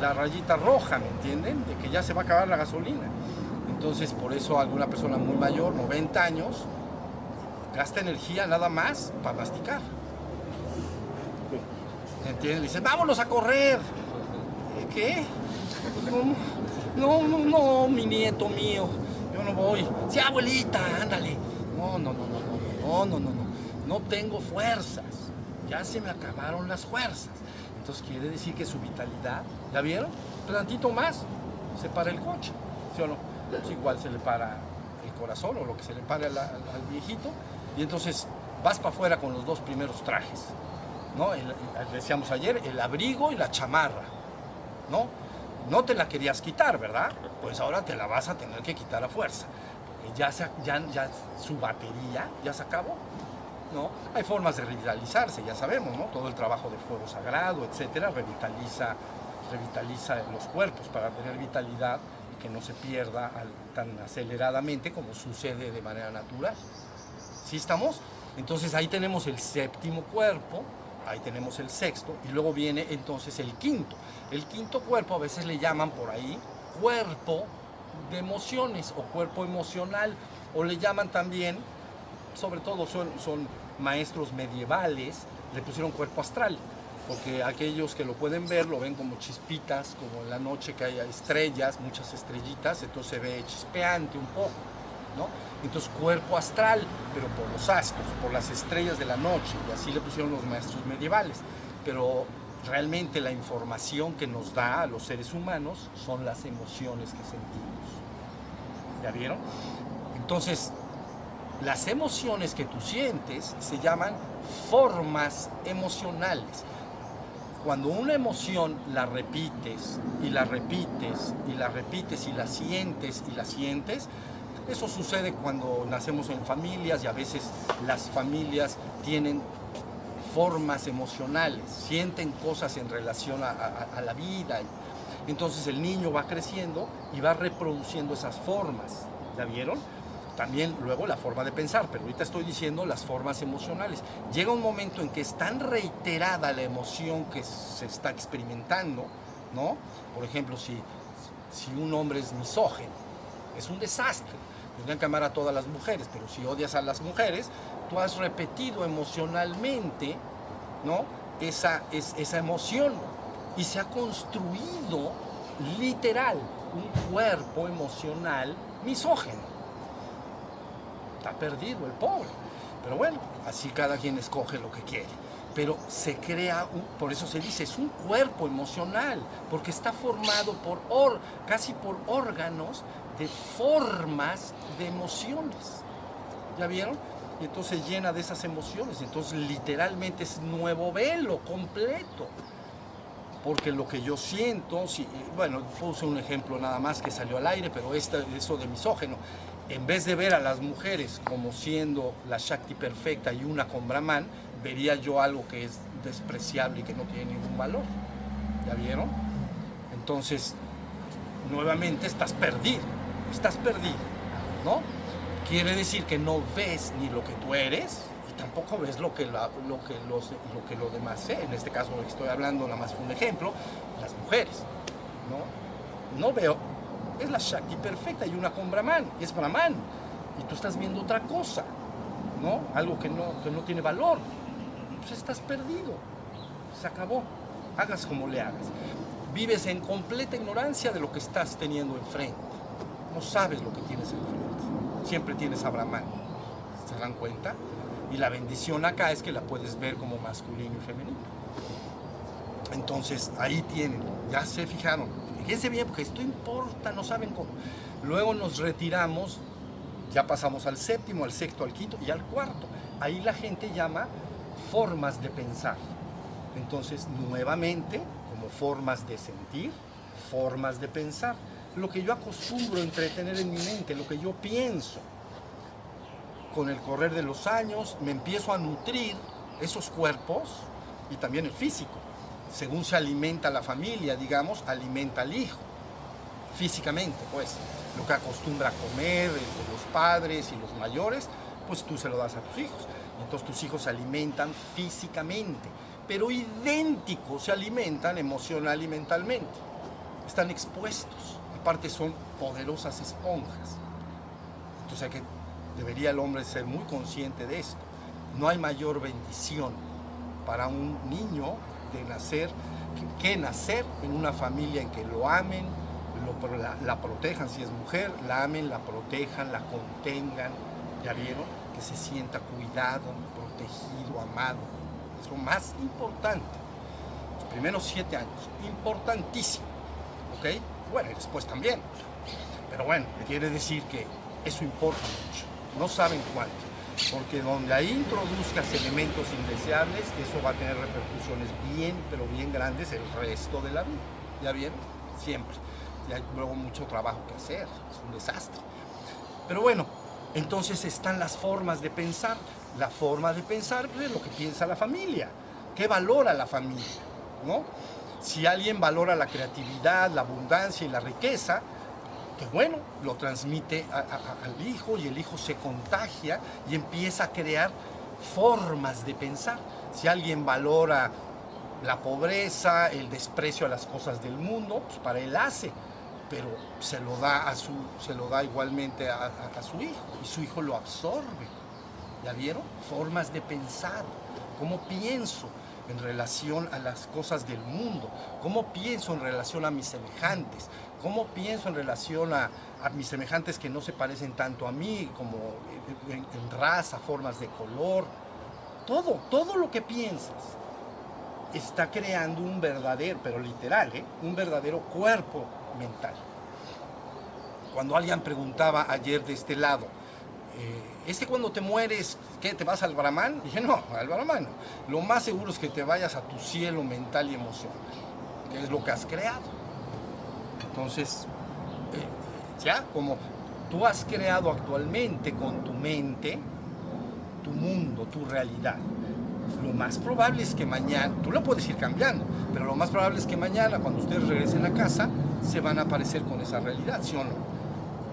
la rayita roja, ¿me entienden? De que ya se va a acabar la gasolina. Entonces por eso alguna persona muy mayor, 90 años, gasta energía nada más para masticar. ¿Me entienden? Dice, vámonos a correr. ¿Qué? ¿Cómo? No, no, no, mi nieto mío, yo no voy. Sí, abuelita, ándale. No, no, no, no, no, no, no, no, no. No tengo fuerzas. Ya se me acabaron las fuerzas. Entonces quiere decir que su vitalidad, ¿la vieron? Tantito más, se para el coche. ¿sí o no? Pues igual se le para el corazón o lo que se le pare al, viejito y entonces vas para afuera con los dos primeros trajes, ¿no? Decíamos ayer, el abrigo y la chamarra, ¿no? No te la querías quitar, ¿verdad? Pues ahora te la vas a tener que quitar a fuerza, porque ya, se, ya, ya su batería ya se acabó, ¿no? Hay formas de revitalizarse, ya sabemos, ¿no? Todo el trabajo de fuego sagrado, etcétera, revitaliza, revitaliza los cuerpos para tener vitalidad y que no se pierda tan aceleradamente como sucede de manera natural. ¿Sí estamos? Entonces ahí tenemos el séptimo cuerpo, ahí tenemos el sexto, y luego viene entonces el quinto. El quinto cuerpo a veces le llaman por ahí cuerpo de emociones o cuerpo emocional, o le llaman también, sobre todo son, son maestros medievales, le pusieron cuerpo astral, porque aquellos que lo pueden ver lo ven como chispitas, como en la noche que hay estrellas, muchas estrellitas, entonces se ve chispeante un poco. ¿no? Entonces cuerpo astral, pero por los astros, por las estrellas de la noche, y así le pusieron los maestros medievales. Pero realmente la información que nos da a los seres humanos son las emociones que sentimos. ¿Ya vieron? Entonces, las emociones que tú sientes se llaman formas emocionales. Cuando una emoción la repites y la repites y la repites y la sientes y la sientes, eso sucede cuando nacemos en familias y a veces las familias tienen formas emocionales, sienten cosas en relación a, la vida. Entonces el niño va creciendo y va reproduciendo esas formas. ¿Ya vieron? También luego la forma de pensar, pero ahorita estoy diciendo las formas emocionales. Llega un momento en que es tan reiterada la emoción que se está experimentando, ¿no? Por ejemplo, si, si un hombre es misógeno, es un desastre. Tendrían que amar a todas las mujeres, pero si odias a las mujeres, tú has repetido emocionalmente, ¿no? Esa, es, esa emoción y se ha construido literal un cuerpo emocional misógeno. Está perdido el pobre. Pero bueno, así cada quien escoge lo que quiere. Pero se crea, un- por eso se dice, es un cuerpo emocional, porque está formado por, or, casi por órganos formas de emociones. ¿Ya vieron? Y entonces llena de esas emociones. Entonces literalmente es nuevo velo completo. Porque lo que yo siento, si, bueno, puse un ejemplo nada más que salió al aire, pero esta, eso de misógeno, en vez de ver a las mujeres como siendo la Shakti perfecta y una con Brahman, vería yo algo que es despreciable y que no tiene ningún valor. ¿Ya vieron? Entonces, nuevamente estás perdido, estás perdido, ¿no? Quiere decir que no ves ni lo que tú eres y tampoco ves lo que, lo que, los, lo, que lo demás sé. En este caso, estoy hablando, nada más fue un ejemplo, las mujeres, ¿no? No veo, es la Shakti perfecta y una con Brahman, es Brahman, y tú estás viendo otra cosa, ¿no? Algo que no, que no tiene valor. Pues estás perdido, se acabó, hagas como le hagas. Vives en completa ignorancia de lo que estás teniendo enfrente. No sabes lo que tienes enfrente. Siempre tienes a Brahman. ¿Se dan cuenta? Y la bendición acá es que la puedes ver como masculino y femenino. Entonces, ahí tienen, ya se fijaron. Fíjense bien, porque esto importa, no saben cómo. Luego nos retiramos, ya pasamos al séptimo, al sexto, al quinto y al cuarto. Ahí la gente llama formas de pensar. Entonces, nuevamente, como formas de sentir, formas de pensar. Lo que yo acostumbro entretener en mi mente, lo que yo pienso. Con el correr de los años me empiezo a nutrir esos cuerpos y también el físico. Según se alimenta la familia, digamos, alimenta al hijo. Físicamente, pues. Lo que acostumbra a comer eh, los padres y los mayores, pues tú se lo das a tus hijos. Entonces tus hijos se alimentan físicamente, pero idénticos se alimentan emocional y mentalmente. Están expuestos. Aparte son poderosas esponjas. Entonces que, debería el hombre ser muy consciente de esto. No hay mayor bendición para un niño de nacer que, nacer en una familia en que lo amen, lo la, la protejan si es mujer, la amen, la protejan, la contengan, ¿ya vieron? Que se sienta cuidado, protegido, amado. Es lo más importante. Los primeros siete años, importantísimo. ¿Ok? Bueno, y después también. Pero bueno, quiere decir que eso importa mucho. No saben cuánto. Porque donde ahí introduzcas elementos indeseables, eso va a tener repercusiones bien, pero bien grandes el resto de la vida. ¿Ya vieron? Siempre. Y hay luego mucho trabajo que hacer. Es un desastre. Pero bueno, entonces están las formas de pensar. La forma de pensar es lo que piensa la familia. ¿Qué valora la familia? ¿No? Si alguien valora la creatividad, la abundancia y la riqueza, que bueno, lo transmite al hijo y el hijo se contagia y empieza a crear formas de pensar. Si alguien valora la pobreza, el desprecio a las cosas del mundo, pues para él hace, pero se lo da, a su, se lo da igualmente a, a su hijo y su hijo lo absorbe. ¿Ya vieron? Formas de pensar. ¿Cómo pienso? En relación a las cosas del mundo, cómo pienso en relación a mis semejantes, cómo pienso en relación a, mis semejantes que no se parecen tanto a mí, como en, raza, formas de color, todo, todo lo que piensas está creando un verdadero, pero literal, ¿eh? un verdadero cuerpo mental. Cuando alguien preguntaba ayer de este lado, eh, cuando te mueres, ¿qué? ¿Te vas al Brahman? Dije, no, al Brahman. Lo más seguro es que te vayas a tu cielo mental y emocional, que es lo que has creado. Entonces, eh, ya, como tú has creado actualmente con tu mente, tu mundo, tu realidad, lo más probable es que mañana, tú lo puedes ir cambiando, pero lo más probable es que mañana, cuando ustedes regresen a casa, se van a aparecer con esa realidad, ¿sí o no?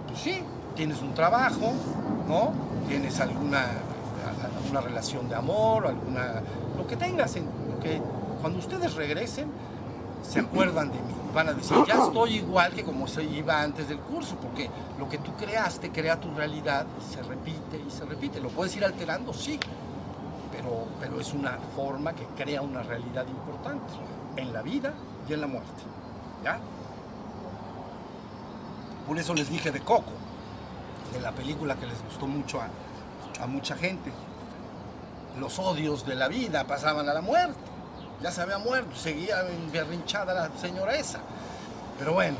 Pues sí, tienes un trabajo, ¿no? Tienes alguna, relación de amor, alguna, lo que tengas, que cuando ustedes regresen, se acuerdan de mí. Van a decir, ya estoy igual que como se iba antes del curso, porque lo que tú creaste crea tu realidad y se repite y se repite. ¿Lo puedes ir alterando? Sí, pero, pero es una forma que crea una realidad importante en la vida y en la muerte. ¿Ya? Por eso les dije de Coco de la película que les gustó mucho a, mucha gente. Los odios de la vida pasaban a la muerte. Ya se había muerto, seguía enguerrinchada la señora esa. Pero bueno,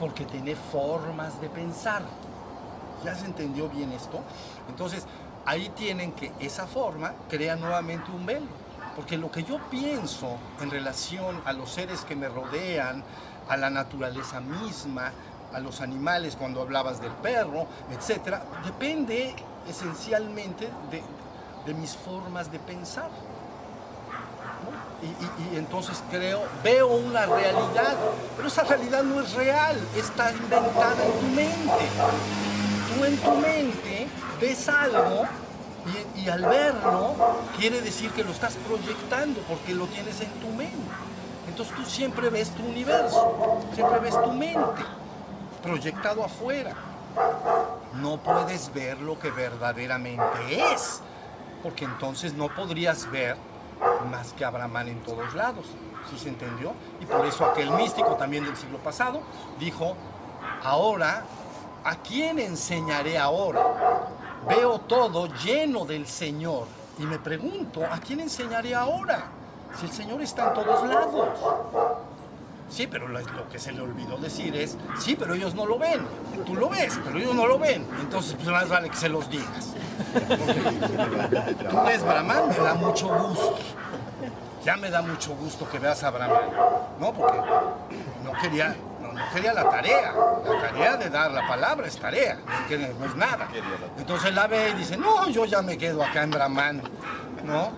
porque tiene formas de pensar. ¿Ya se entendió bien esto? Entonces, ahí tienen que esa forma crea nuevamente un velo. Porque lo que yo pienso en relación a los seres que me rodean, a la naturaleza misma, a los animales cuando hablabas del perro, etcétera, depende esencialmente de, mis formas de pensar. Y, entonces creo, veo una realidad, pero esa realidad no es real, está inventada en tu mente. Tú en tu mente ves algo y, y al verlo quiere decir que lo estás proyectando porque lo tienes en tu mente. Entonces tú siempre ves tu universo, siempre ves tu mente proyectado afuera. No puedes ver lo que verdaderamente es, porque entonces no podrías ver más que a Brahman en todos lados. ¿Sí se entendió? Y por eso aquel místico también del siglo pasado dijo, ahora, ¿a quién enseñaré ahora? Veo todo lleno del Señor y me pregunto, ¿a quién enseñaré ahora? Si el Señor está en todos lados. Sí, pero lo, que se le olvidó decir es, sí, pero ellos no lo ven. Tú lo ves, pero ellos no lo ven. Entonces, pues más vale que se los digas. tú ves Brahman, me da mucho gusto. Ya me da mucho gusto que veas a Brahman. No, porque no quería, quería la tarea. La tarea de dar la palabra es tarea, no es nada. Entonces la ve y dice, no, yo ya me quedo acá en Brahman. ¿No?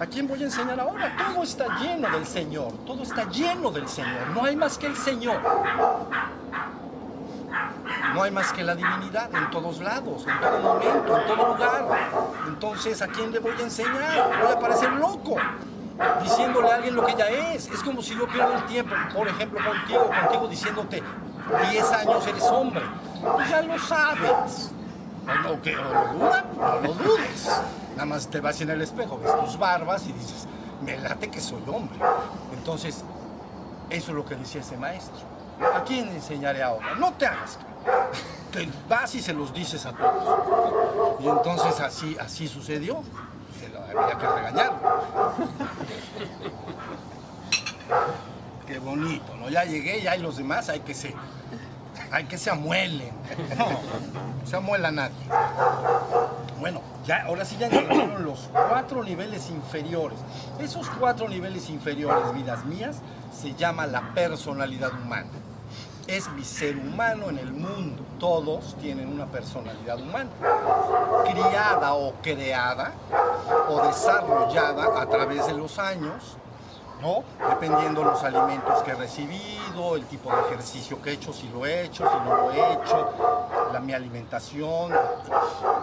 ¿A quién voy a enseñar ahora? Todo está lleno del Señor, todo está lleno del Señor, no hay más que el Señor. No hay más que la divinidad en todos lados, en todo momento, en todo lugar. Entonces, ¿a quién le voy a enseñar? Voy a parecer loco diciéndole a alguien lo que ella es. Es como si yo pierdo el tiempo, por ejemplo, contigo, contigo diciéndote 10 años eres hombre. Pues ya lo sabes. O, que, lo dudas, no lo dudes. Nada más te vas en el espejo, ves tus barbas y dices, me late que soy hombre. Entonces, eso es lo que decía ese maestro. ¿A quién enseñaré ahora? No te hagas. Te vas y se los dices a todos. Y entonces así, así sucedió. Se había que regañar. Qué bonito, ¿no? Ya llegué, ya hay los demás, hay que ser. Ay, que se amuelen. No se amuela nadie. Bueno, ya, ahora sí ya encontraron los cuatro niveles inferiores. Esos cuatro niveles inferiores, vidas mías, se llama la personalidad humana. Es mi ser humano en el mundo. Todos tienen una personalidad humana. Criada o creada o desarrollada a través de los años ¿no? Dependiendo los alimentos que he recibido, el tipo de ejercicio que he hecho, si lo he hecho, si no lo he hecho, la, mi alimentación,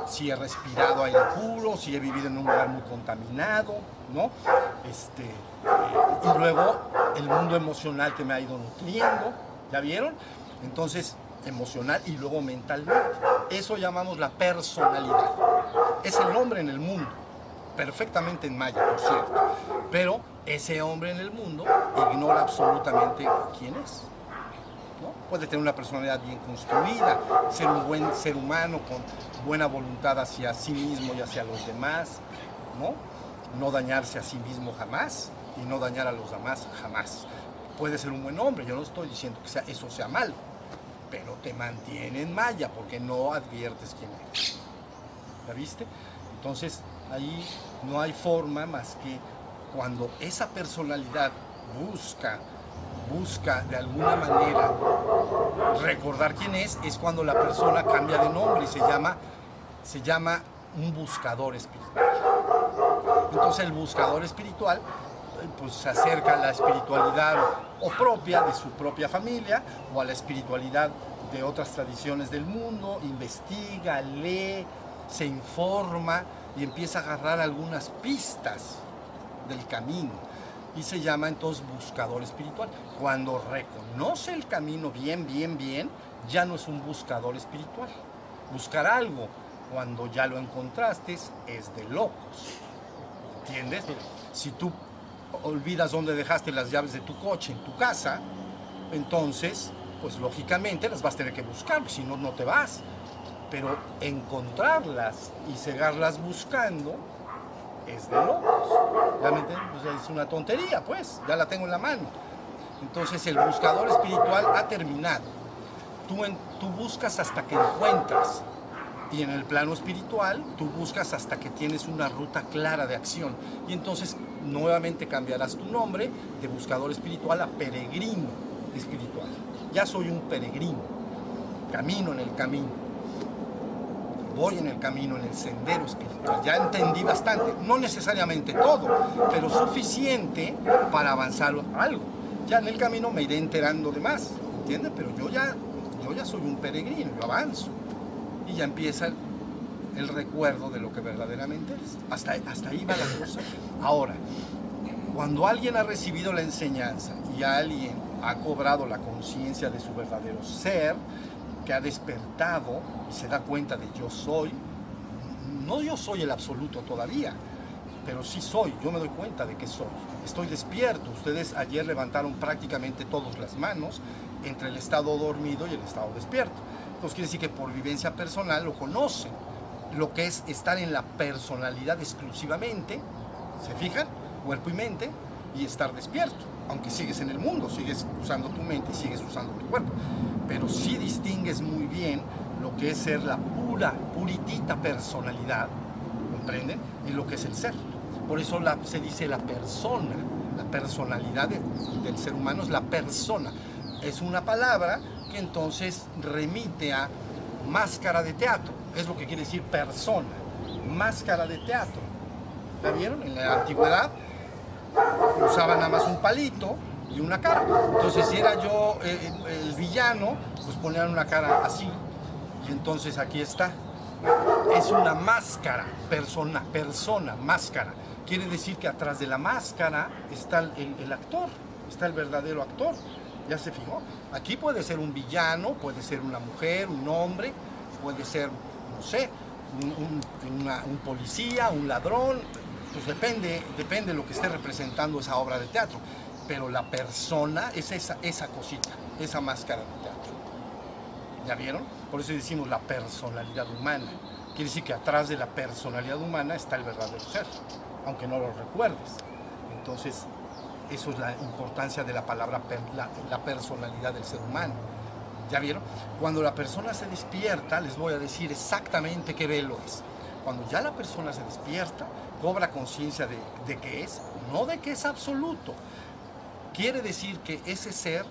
si he respirado aire puro, si he vivido en un lugar muy contaminado, ¿no? Este, y luego el mundo emocional que me ha ido nutriendo, ¿ya vieron? Entonces, emocional y luego mentalmente. Eso llamamos la personalidad. Es el hombre en el mundo, perfectamente en maya, por cierto. Pero ese hombre en el mundo ignora absolutamente quién es. ¿no? Puede tener una personalidad bien construida, ser un buen ser humano con buena voluntad hacia sí mismo y hacia los demás, ¿no? no dañarse a sí mismo jamás y no dañar a los demás jamás. Puede ser un buen hombre, yo no estoy diciendo que sea, eso sea malo, pero te mantiene en malla porque no adviertes quién es. ¿La viste? Entonces ahí no hay forma más que cuando esa personalidad busca, busca de alguna manera recordar quién es, es cuando la persona cambia de nombre y se llama, se llama un buscador espiritual. Entonces el buscador espiritual pues se acerca a la espiritualidad o propia de su propia familia o a la espiritualidad de otras tradiciones del mundo, investiga, lee, se informa y empieza a agarrar algunas pistas del camino. Y se llama entonces buscador espiritual. Cuando reconoce el camino bien, bien, bien, ya no es un buscador espiritual. Buscar algo cuando ya lo encontraste es de locos. ¿Entiendes? Si tú olvidas dónde dejaste las llaves de tu coche en tu casa, entonces, pues lógicamente las vas a tener que buscar, si no, no te vas. Pero encontrarlas y cegarlas buscando es de locos. Realmente pues, es una tontería, pues, ya la tengo en la mano. Entonces el buscador espiritual ha terminado. Tú, tú buscas hasta que encuentras. Y en el plano espiritual, tú buscas hasta que tienes una ruta clara de acción. Y entonces nuevamente cambiarás tu nombre de buscador espiritual a peregrino espiritual. Ya soy un peregrino. Camino en el camino voy en el camino, en el sendero espiritual. Ya entendí bastante, no necesariamente todo, pero suficiente para avanzar algo. Ya en el camino me iré enterando de más, ¿entiendes? Pero yo ya, yo ya soy un peregrino, yo avanzo. Y ya empieza el recuerdo de lo que verdaderamente es. Hasta, hasta ahí va la cosa. Ahora, cuando alguien ha recibido la enseñanza y alguien ha cobrado la conciencia de su verdadero ser, que ha despertado y se da cuenta de yo soy, no yo soy el absoluto todavía, pero sí soy, yo me doy cuenta de que soy. Estoy despierto, ustedes ayer levantaron prácticamente todas las manos entre el estado dormido y el estado despierto. Entonces quiere decir que por vivencia personal lo conocen, lo que es estar en la personalidad exclusivamente, ¿se fijan? Cuerpo y mente, y estar despierto, aunque sigues en el mundo, sigues usando tu mente y sigues usando tu cuerpo pero sí distingues muy bien lo que es ser la pura, puritita personalidad, ¿comprenden? Y lo que es el ser. Por eso se dice la persona, la personalidad del ser humano es la persona. Es una palabra que entonces remite a máscara de teatro, es lo que quiere decir persona, máscara de teatro. ¿La vieron? En la antigüedad usaban nada más un palito y una cara. Entonces, si era yo eh, el villano, pues ponían una cara así. Y entonces aquí está. Es una máscara, persona, persona, máscara. Quiere decir que atrás de la máscara está el, actor, está el verdadero actor. ¿Ya se fijó? Aquí puede ser un villano, puede ser una mujer, un hombre, puede ser, no sé, un, policía, un ladrón, pues depende, depende de lo que esté representando esa obra de teatro pero la persona es esa, esa cosita, esa máscara de teatro. ¿Ya vieron? Por eso decimos la personalidad humana. Quiere decir que atrás de la personalidad humana está el verdadero ser, aunque no lo recuerdes. Entonces, eso es la importancia de la palabra, la, personalidad del ser humano. ¿Ya vieron? Cuando la persona se despierta, les voy a decir exactamente qué velo es. Cuando ya la persona se despierta, cobra conciencia de, de que es, no de que es absoluto. Quiere decir que ese ser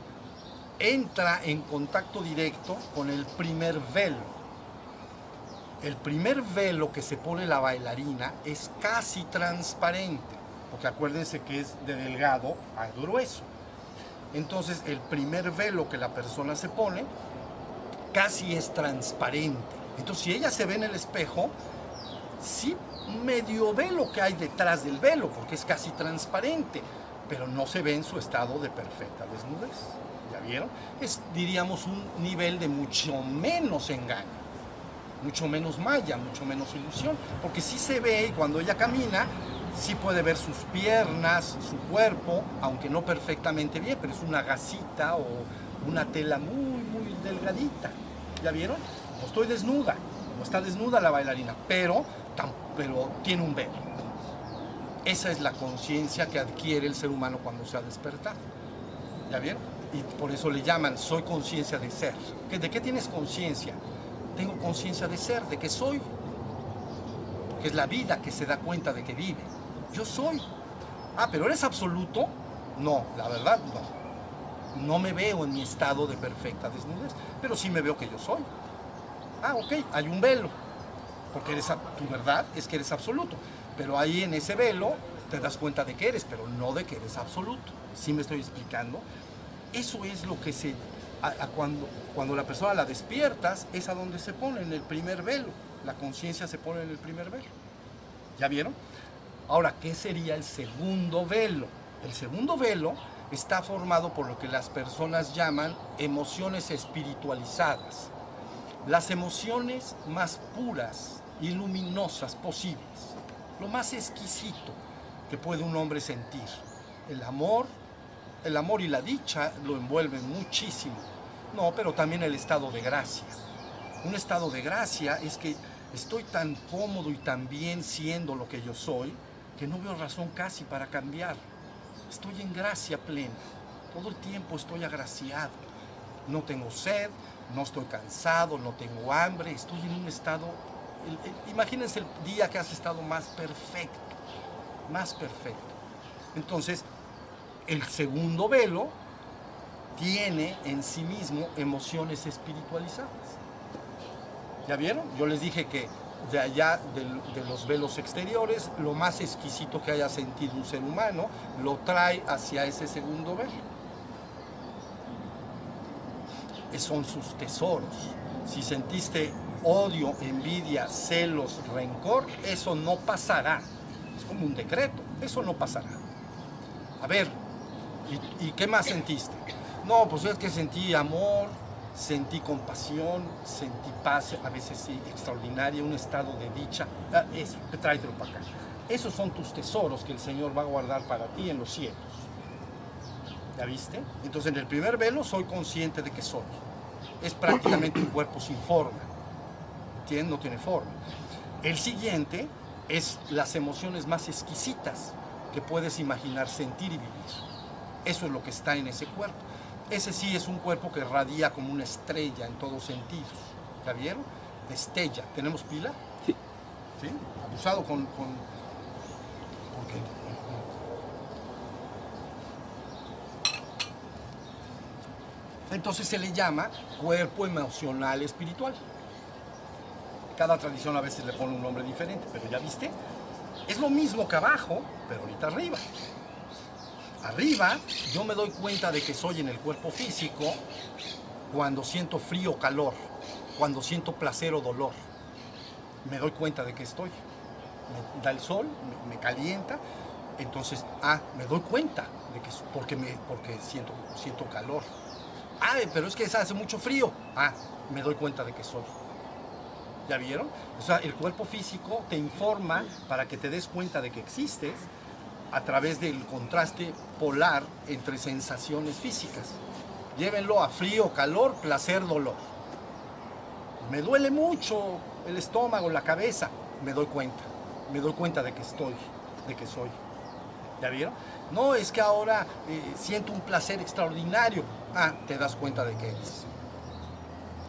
entra en contacto directo con el primer velo. El primer velo que se pone la bailarina es casi transparente, porque acuérdense que es de delgado a grueso. Entonces el primer velo que la persona se pone casi es transparente. Entonces si ella se ve en el espejo, sí medio ve lo que hay detrás del velo, porque es casi transparente, pero no se ve en su estado de perfecta desnudez. ¿Ya vieron? Es, diríamos, un nivel de mucho menos engaño, mucho menos malla, mucho menos ilusión, porque sí se ve y cuando ella camina, sí puede ver sus piernas, su cuerpo, aunque no perfectamente bien, pero es una gasita o una tela muy, muy delgadita. ¿Ya vieron? No estoy desnuda, no está desnuda la bailarina, pero, pero tiene un velo. Esa es la conciencia que adquiere el ser humano cuando se ha despertado. ¿Ya vieron? Y por eso le llaman soy conciencia de ser. ¿De qué tienes conciencia? Tengo conciencia de ser, de que soy. Porque es la vida que se da cuenta de que vive. Yo soy. Ah, pero eres absoluto. No, la verdad no. No me veo en mi estado de perfecta desnudez, pero sí me veo que yo soy. Ah, ok, hay un velo. Porque eres, tu verdad es que eres absoluto. Pero ahí en ese velo te das cuenta de que eres, pero no de que eres absoluto. ¿Sí me estoy explicando? Eso es lo que se... cuando, cuando la persona la despiertas, es a donde se pone, en el primer velo. La conciencia se pone en el primer velo. ¿Ya vieron? Ahora, ¿qué sería el segundo velo? El segundo velo está formado por lo que las personas llaman emociones espiritualizadas. Las emociones más puras y luminosas posibles. Lo más exquisito que puede un hombre sentir. El amor, el amor y la dicha lo envuelven muchísimo. No, pero también el estado de gracia. Un estado de gracia es que estoy tan cómodo y tan bien siendo lo que yo soy que no veo razón casi para cambiar. Estoy en gracia plena. Todo el tiempo estoy agraciado. No tengo sed, no estoy cansado, no tengo hambre, estoy en un estado... Imagínense el día que has estado más perfecto, más perfecto. Entonces, el segundo velo tiene en sí mismo emociones espiritualizadas. ¿Ya vieron? Yo les dije que de allá de, los velos exteriores, lo más exquisito que haya sentido un ser humano, lo trae hacia ese segundo velo. Son sus tesoros. Si sentiste odio, envidia, celos, rencor, eso no pasará. Es como un decreto, eso no pasará. A ver, ¿y, y qué más sentiste? No, pues es que sentí amor, sentí compasión, sentí paz, a veces sí, extraordinaria, un estado de dicha. Ah, eso, tráetelo para acá. Esos son tus tesoros que el Señor va a guardar para ti en los cielos. ¿Ya viste? Entonces en el primer velo soy consciente de que soy. Es prácticamente un cuerpo sin forma. ¿Entiendes? No tiene forma. El siguiente es las emociones más exquisitas que puedes imaginar, sentir y vivir. Eso es lo que está en ese cuerpo. Ese sí es un cuerpo que radia como una estrella en todos sentidos. ¿Ya vieron? Destella. ¿Tenemos pila? Sí. ¿Sí? Abusado con... con... ¿Por qué? Entonces se le llama cuerpo emocional espiritual. Cada tradición a veces le pone un nombre diferente, pero ya viste, es lo mismo que abajo, pero ahorita arriba. Arriba yo me doy cuenta de que soy en el cuerpo físico cuando siento frío o calor, cuando siento placer o dolor. Me doy cuenta de que estoy. Me da el sol, me, me calienta, entonces, ah, me doy cuenta de que porque me porque siento siento calor. Ah, pero es que hace mucho frío. Ah, me doy cuenta de que soy. ¿Ya vieron? O sea, el cuerpo físico te informa para que te des cuenta de que existes a través del contraste polar entre sensaciones físicas. Llévenlo a frío, calor, placer, dolor. Me duele mucho el estómago, la cabeza. Me doy cuenta. Me doy cuenta de que estoy, de que soy. ¿Ya vieron? No, es que ahora eh, siento un placer extraordinario. Ah, te das cuenta de que eres.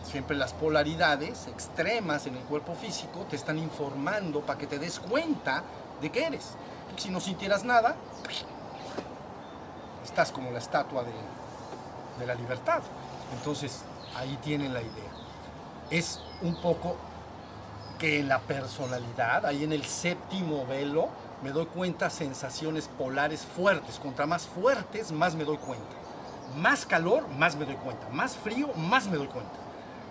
siempre las polaridades extremas en el cuerpo físico te están informando para que te des cuenta de que eres. Si no sintieras nada, estás como la estatua de, de la libertad. Entonces, ahí tienen la idea. Es un poco que en la personalidad, ahí en el séptimo velo, me doy cuenta sensaciones polares fuertes. Contra más fuertes, más me doy cuenta. Más calor, más me doy cuenta. Más frío, más me doy cuenta.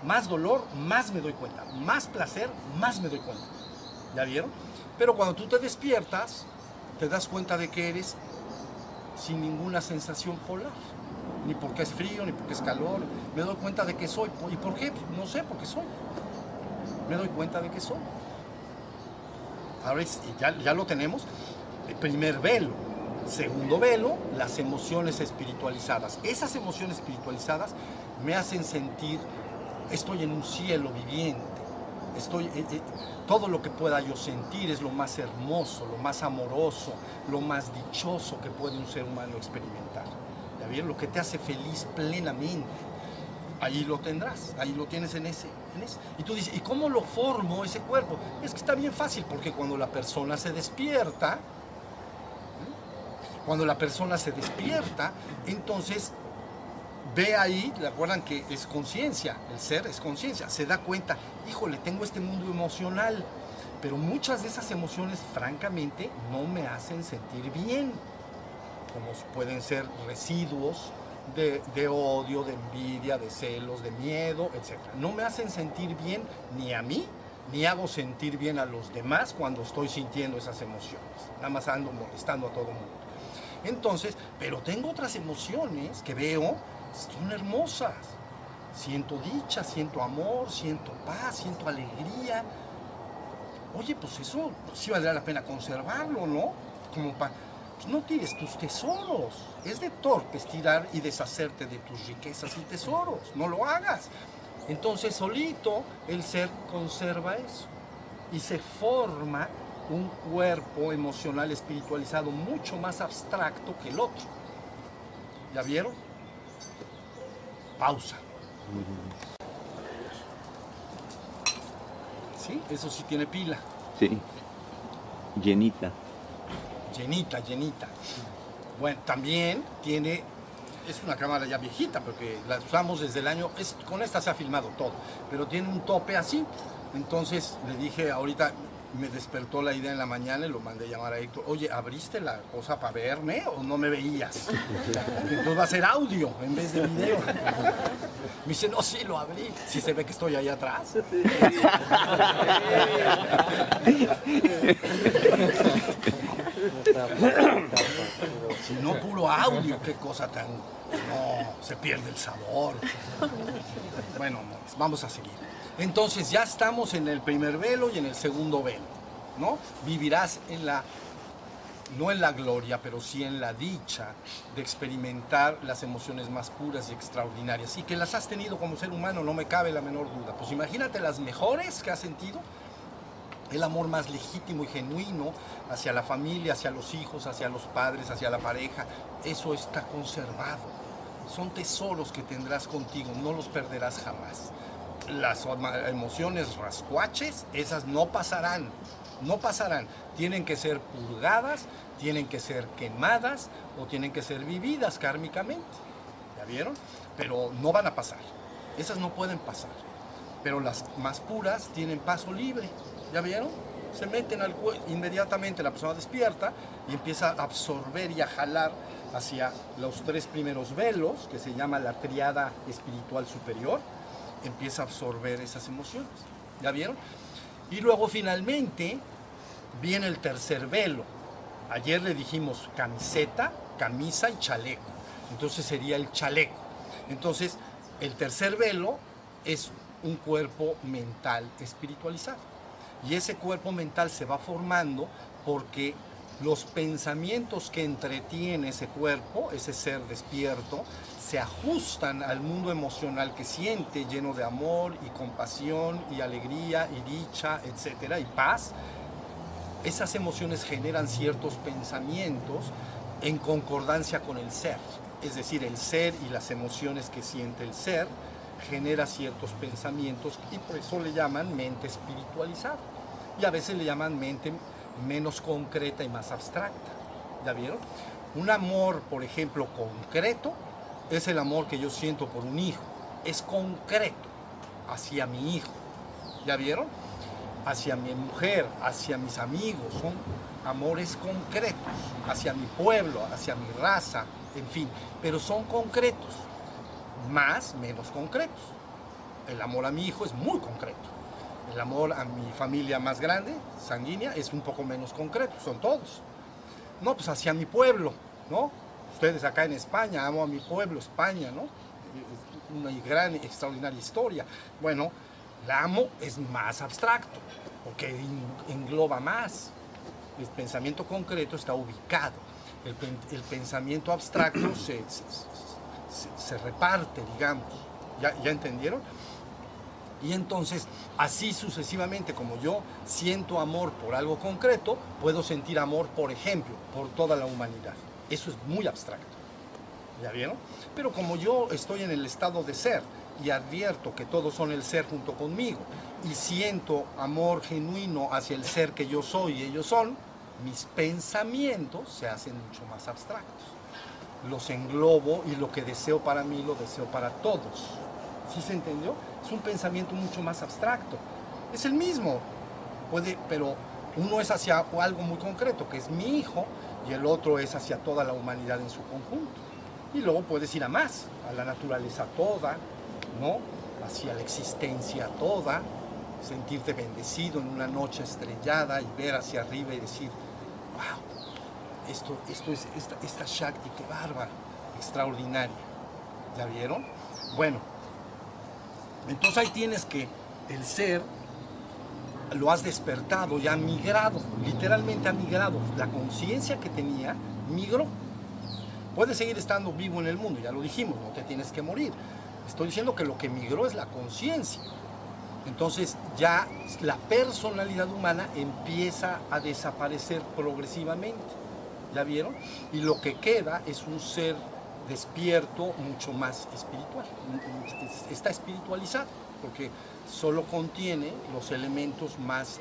Más dolor, más me doy cuenta. Más placer, más me doy cuenta. ¿Ya vieron? Pero cuando tú te despiertas, te das cuenta de que eres sin ninguna sensación polar. Ni porque es frío, ni porque es calor. Me doy cuenta de que soy. ¿Y por qué? No sé, porque soy. Me doy cuenta de que soy. Ahora ya, ya lo tenemos. El primer velo. Segundo velo, las emociones espiritualizadas. Esas emociones espiritualizadas me hacen sentir, estoy en un cielo viviente. Estoy, eh, eh, todo lo que pueda yo sentir es lo más hermoso, lo más amoroso, lo más dichoso que puede un ser humano experimentar. ¿Ya vieron? Lo que te hace feliz plenamente. Ahí lo tendrás, ahí lo tienes en ese, en ese. Y tú dices, ¿y cómo lo formo ese cuerpo? Es que está bien fácil, porque cuando la persona se despierta, cuando la persona se despierta, entonces ve ahí, recuerdan que es conciencia, el ser es conciencia, se da cuenta, híjole, tengo este mundo emocional, pero muchas de esas emociones, francamente, no me hacen sentir bien, como pueden ser residuos de, de odio, de envidia, de celos, de miedo, etc. No me hacen sentir bien ni a mí, ni hago sentir bien a los demás cuando estoy sintiendo esas emociones. Nada más ando molestando a todo el mundo. Entonces, pero tengo otras emociones que veo, son hermosas. Siento dicha, siento amor, siento paz, siento alegría. Oye, pues eso sí valdría la pena conservarlo, ¿no? Como para... Pues no tires tus tesoros. Es de torpes tirar y deshacerte de tus riquezas y tesoros. No lo hagas. Entonces solito el ser conserva eso y se forma un cuerpo emocional espiritualizado mucho más abstracto que el otro. ¿Ya vieron? Pausa. Sí, eso sí tiene pila. Sí. Llenita. Llenita, llenita. Bueno, también tiene, es una cámara ya viejita, porque la usamos desde el año, es, con esta se ha filmado todo, pero tiene un tope así. Entonces le dije ahorita, me despertó la idea en la mañana y lo mandé a llamar a Héctor. Oye, ¿abriste la cosa para verme o no me veías? Entonces va a ser audio en vez de video. Me dice, no, sí, lo abrí. Si se ve que estoy ahí atrás. Si no, puro audio, qué cosa tan... No, se pierde el sabor. Bueno, vamos a seguir. Entonces ya estamos en el primer velo y en el segundo velo, ¿no? Vivirás en la, no en la gloria, pero sí en la dicha de experimentar las emociones más puras y extraordinarias. Y que las has tenido como ser humano, no me cabe la menor duda. Pues imagínate las mejores que has sentido. El amor más legítimo y genuino hacia la familia, hacia los hijos, hacia los padres, hacia la pareja. Eso está conservado. Son tesoros que tendrás contigo, no los perderás jamás las emociones rascuaches, esas no pasarán, no pasarán. Tienen que ser purgadas, tienen que ser quemadas o tienen que ser vividas kármicamente. ¿Ya vieron? Pero no van a pasar. Esas no pueden pasar. Pero las más puras tienen paso libre. ¿Ya vieron? Se meten al cuello, inmediatamente la persona despierta y empieza a absorber y a jalar hacia los tres primeros velos, que se llama la triada espiritual superior, empieza a absorber esas emociones. ¿Ya vieron? Y luego finalmente viene el tercer velo. Ayer le dijimos camiseta, camisa y chaleco. Entonces sería el chaleco. Entonces, el tercer velo es un cuerpo mental espiritualizado. Y ese cuerpo mental se va formando porque los pensamientos que entretiene ese cuerpo, ese ser despierto, se ajustan al mundo emocional que siente, lleno de amor y compasión y alegría y dicha, etcétera, y paz. Esas emociones generan ciertos pensamientos en concordancia con el ser, es decir, el ser y las emociones que siente el ser genera ciertos pensamientos y por eso le llaman mente espiritualizada. Y a veces le llaman mente menos concreta y más abstracta. ¿Ya vieron? Un amor, por ejemplo, concreto es el amor que yo siento por un hijo. Es concreto hacia mi hijo. ¿Ya vieron? Hacia mi mujer, hacia mis amigos. Son amores concretos. Hacia mi pueblo, hacia mi raza, en fin. Pero son concretos. Más, menos concretos. El amor a mi hijo es muy concreto. El amor a mi familia más grande, sanguínea, es un poco menos concreto. Son todos. No, pues hacia mi pueblo, ¿no? Ustedes acá en España, amo a mi pueblo, España, ¿no? Es una gran, extraordinaria historia. Bueno, la amo es más abstracto, porque engloba más. El pensamiento concreto está ubicado. El, el pensamiento abstracto se, se, se, reparte, digamos. ¿Ya, ¿Ya entendieron? Y entonces, así sucesivamente, como yo siento amor por algo concreto, puedo sentir amor, por ejemplo, por toda la humanidad. Eso es muy abstracto. ¿Ya vieron? Pero como yo estoy en el estado de ser y advierto que todos son el ser junto conmigo y siento amor genuino hacia el ser que yo soy y ellos son, mis pensamientos se hacen mucho más abstractos. Los englobo y lo que deseo para mí lo deseo para todos. ¿Sí se entendió? Es un pensamiento mucho más abstracto. Es el mismo, puede, pero uno es hacia algo muy concreto, que es mi hijo, y el otro es hacia toda la humanidad en su conjunto. Y luego puedes ir a más, a la naturaleza toda, ¿no? Hacia la existencia toda, sentirte bendecido en una noche estrellada y ver hacia arriba y decir, wow, esto, esto es esta, esta Shakti, qué bárbara, extraordinaria. ¿Ya vieron? Bueno, entonces ahí tienes que el ser lo has despertado y ha migrado, literalmente ha migrado. La conciencia que tenía migró. Puedes seguir estando vivo en el mundo, ya lo dijimos, no te tienes que morir. Estoy diciendo que lo que migró es la conciencia. Entonces ya la personalidad humana empieza a desaparecer progresivamente. ¿Ya vieron? Y lo que queda es un ser despierto mucho más espiritual. Está espiritualizado porque solo contiene los elementos más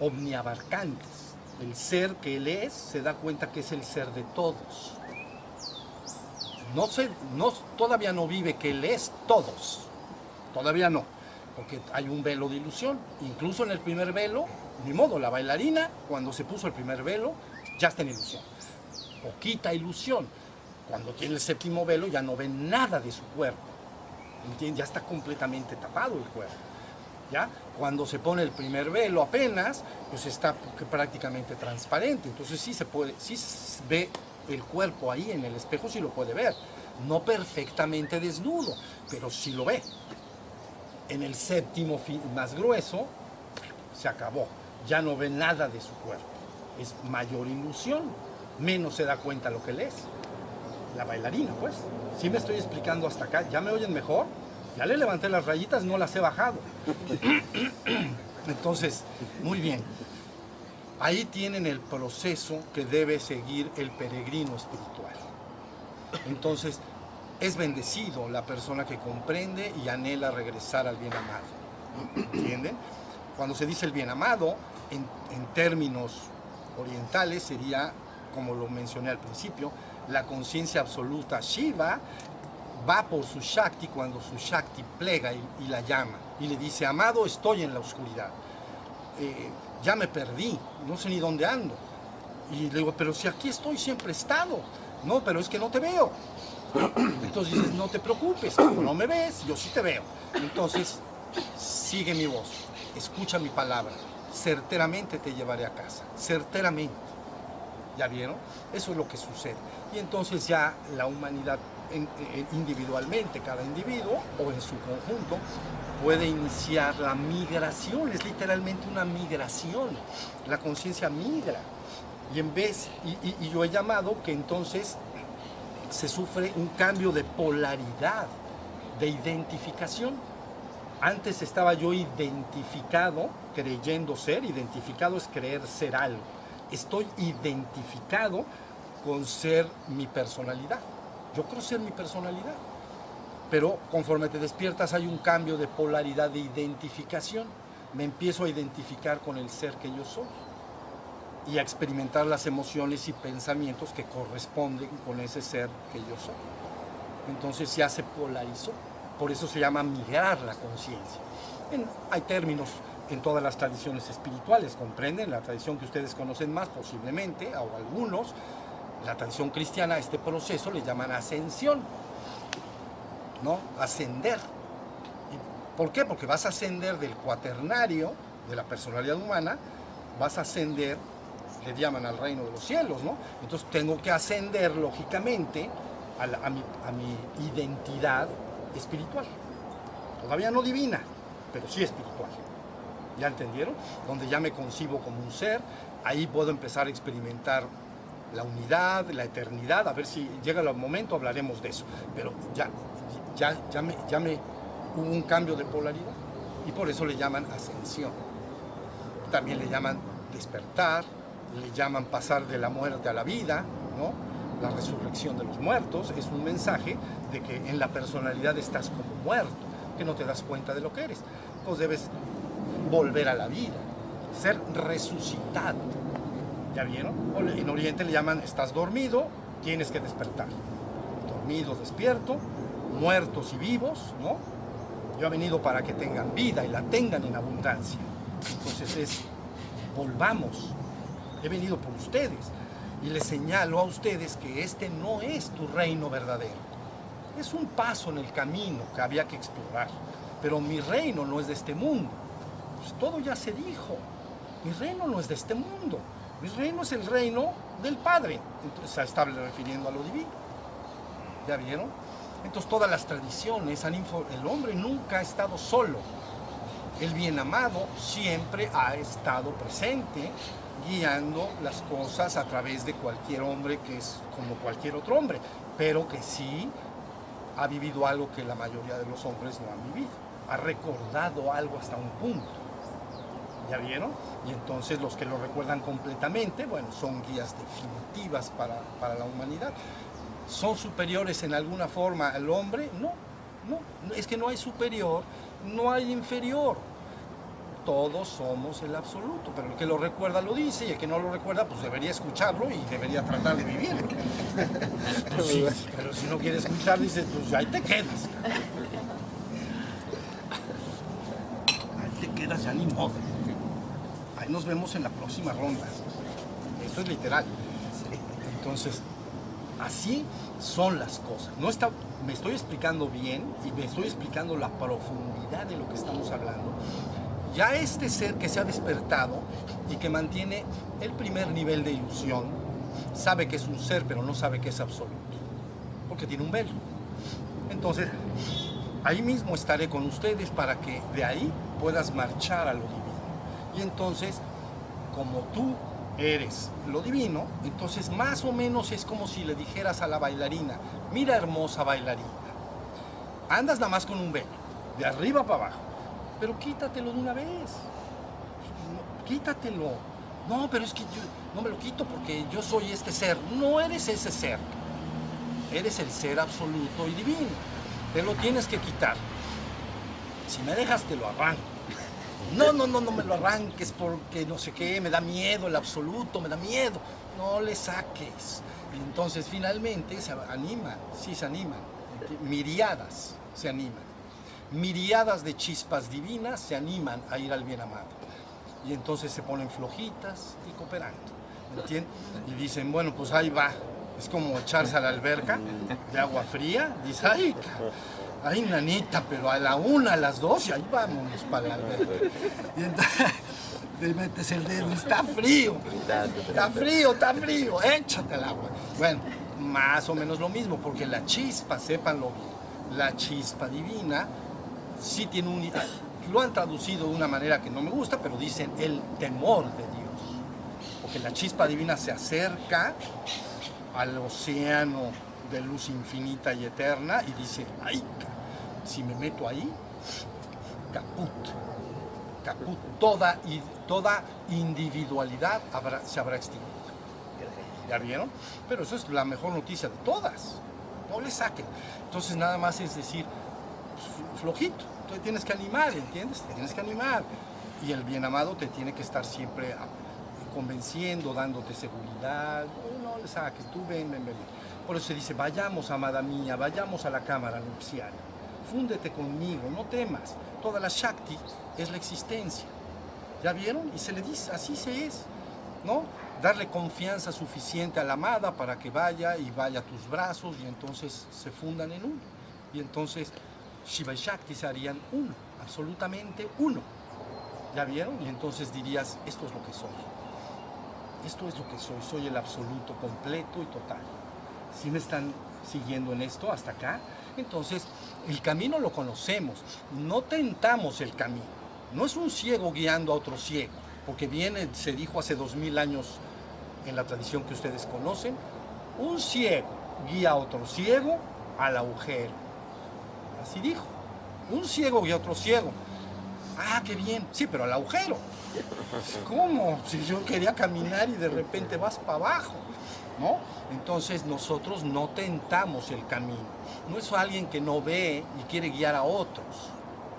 omniabarcantes. El ser que él es se da cuenta que es el ser de todos. No, se, no todavía no vive que él es todos. Todavía no, porque hay un velo de ilusión. Incluso en el primer velo, ni modo, la bailarina cuando se puso el primer velo ya está en ilusión. Poquita ilusión. Cuando tiene el séptimo velo ya no ve nada de su cuerpo ya está completamente tapado el cuerpo. ¿Ya? Cuando se pone el primer velo apenas, pues está prácticamente transparente. Entonces sí se puede, sí ve el cuerpo ahí en el espejo, sí lo puede ver. No perfectamente desnudo, pero sí lo ve. En el séptimo más grueso, se acabó. Ya no ve nada de su cuerpo. Es mayor ilusión. Menos se da cuenta lo que él es la bailarina, pues. Si me estoy explicando hasta acá, ¿ya me oyen mejor? Ya le levanté las rayitas, no las he bajado. Entonces, muy bien. Ahí tienen el proceso que debe seguir el peregrino espiritual. Entonces, es bendecido la persona que comprende y anhela regresar al bien amado. ¿Entienden? Cuando se dice el bien amado, en, en términos orientales sería, como lo mencioné al principio, la conciencia absoluta Shiva va por su Shakti cuando su Shakti plega y, la llama y le dice, amado, estoy en la oscuridad. Eh, ya me perdí, no sé ni dónde ando. Y le digo, pero si aquí estoy, siempre he estado. No, pero es que no te veo. Entonces dices, no te preocupes, como no me ves, yo sí te veo. Entonces, sigue mi voz, escucha mi palabra, certeramente te llevaré a casa, certeramente. ¿Ya vieron? Eso es lo que sucede y entonces ya la humanidad individualmente, cada individuo o en su conjunto, puede iniciar la migración, es literalmente una migración, la conciencia migra. Y en vez, y, yo he llamado que entonces se sufre un cambio de polaridad, de identificación. Antes estaba yo identificado, creyendo ser, identificado es creer ser algo. Estoy identificado con ser mi personalidad. Yo creo ser mi personalidad. Pero conforme te despiertas hay un cambio de polaridad de identificación. Me empiezo a identificar con el ser que yo soy y a experimentar las emociones y pensamientos que corresponden con ese ser que yo soy. Entonces ya se polarizó. Por eso se llama migrar la conciencia. Hay términos en todas las tradiciones espirituales, comprenden, la tradición que ustedes conocen más posiblemente, o algunos, la tradición cristiana, este proceso le llaman ascensión, ¿no? Ascender. ¿Por qué? Porque vas a ascender del cuaternario, de la personalidad humana, vas a ascender, le llaman al reino de los cielos, ¿no? Entonces tengo que ascender, lógicamente, a, a mi identidad espiritual. Todavía no divina, pero sí espiritual. ¿Ya entendieron? Donde ya me concibo como un ser, ahí puedo empezar a experimentar la unidad, la eternidad, a ver si llega el momento, hablaremos de eso. Pero ya, ya, ya, me, ya me hubo un cambio de polaridad y por eso le llaman ascensión. También le llaman despertar, le llaman pasar de la muerte a la vida, ¿no? La resurrección de los muertos es un mensaje de que en la personalidad estás como muerto, que no te das cuenta de lo que eres. Pues debes volver a la vida, ser resucitado. ¿Ya vieron? En Oriente le llaman estás dormido, tienes que despertar. Dormido, despierto, muertos y vivos, ¿no? Yo he venido para que tengan vida y la tengan en abundancia. Entonces es, volvamos. He venido por ustedes y les señalo a ustedes que este no es tu reino verdadero. Es un paso en el camino que había que explorar. Pero mi reino no es de este mundo. Pues todo ya se dijo. Mi reino no es de este mundo. Mi reino es el reino del Padre. Entonces se está refiriendo a lo divino. ¿Ya vieron? Entonces todas las tradiciones han el hombre nunca ha estado solo. El bien amado siempre ha estado presente, guiando las cosas a través de cualquier hombre que es como cualquier otro hombre, pero que sí ha vivido algo que la mayoría de los hombres no han vivido. Ha recordado algo hasta un punto. ¿Ya vieron? Y entonces los que lo recuerdan completamente, bueno, son guías definitivas para, para la humanidad. ¿Son superiores en alguna forma al hombre? No, no, es que no hay superior, no hay inferior. Todos somos el absoluto, pero el que lo recuerda lo dice y el que no lo recuerda pues debería escucharlo y debería tratar de vivir. Pues pero si no quiere escuchar dice pues ahí te quedas. Ahí te quedas ya ni modo. Nos vemos en la próxima ronda. Esto es literal. Entonces, Así son las cosas. No está, me estoy explicando bien y me estoy explicando la profundidad de lo que estamos hablando. Ya este ser que se ha despertado y que mantiene el primer nivel de ilusión, sabe que es un ser, pero no sabe que es absoluto, porque tiene un velo. Entonces, ahí mismo estaré con ustedes para que de ahí puedas marchar a lo divino. Y entonces, como tú eres lo divino, entonces más o menos es como si le dijeras a la bailarina, mira hermosa bailarina, andas nada más con un velo, de arriba para abajo, pero quítatelo de una vez, quítatelo. No, pero es que yo no me lo quito porque yo soy este ser. No eres ese ser. Eres el ser absoluto y divino. Te lo tienes que quitar. Si me dejas, te lo arranco no, no, no, no me lo arranques porque no sé qué, me da miedo el absoluto, me da miedo. No le saques. Y entonces finalmente se animan, sí se animan. Miriadas se animan. Miriadas de chispas divinas se animan a ir al bien amado. Y entonces se ponen flojitas y cooperando. ¿Entiendes? Y dicen, bueno, pues ahí va. Es como echarse a la alberca de agua fría. Dice, ay, ay, nanita, pero a la una, a las dos, y ahí vámonos para la alberca. Y entonces te metes el dedo, está frío, está frío, está frío, échate al agua. Bueno, más o menos lo mismo, porque la chispa, sépanlo bien, la chispa divina sí tiene un... Lo han traducido de una manera que no me gusta, pero dicen el temor de Dios. Porque la chispa divina se acerca al océano de luz infinita y eterna y dice, ay, si me meto ahí, caput, caput, toda, toda individualidad se habrá extinguido. ¿Ya vieron? Pero eso es la mejor noticia de todas. no le saquen. Entonces nada más es decir, pues, flojito, tú tienes que animar, ¿entiendes? Te tienes que animar. Y el bien amado te tiene que estar siempre convenciendo, dándote seguridad. No, no le saques, tú ven, ven, ven. Por eso se dice, vayamos, amada mía, vayamos a la cámara nupcial. Fúndete conmigo, no temas. Toda la Shakti es la existencia. ¿Ya vieron? Y se le dice, así se es, ¿no? Darle confianza suficiente a la amada para que vaya y vaya a tus brazos y entonces se fundan en uno. Y entonces Shiva y Shakti se harían uno, absolutamente uno. ¿Ya vieron? Y entonces dirías, esto es lo que soy. Esto es lo que soy, soy el absoluto, completo y total. Si me están siguiendo en esto hasta acá, entonces el camino lo conocemos, no tentamos el camino. No es un ciego guiando a otro ciego, porque viene, se dijo hace dos mil años en la tradición que ustedes conocen, un ciego guía a otro ciego al agujero. Así dijo. Un ciego guía a otro ciego. Ah, qué bien. Sí, pero al agujero. ¿Cómo? Si yo quería caminar y de repente vas para abajo. ¿No? Entonces nosotros no tentamos el camino. No es alguien que no ve y quiere guiar a otros.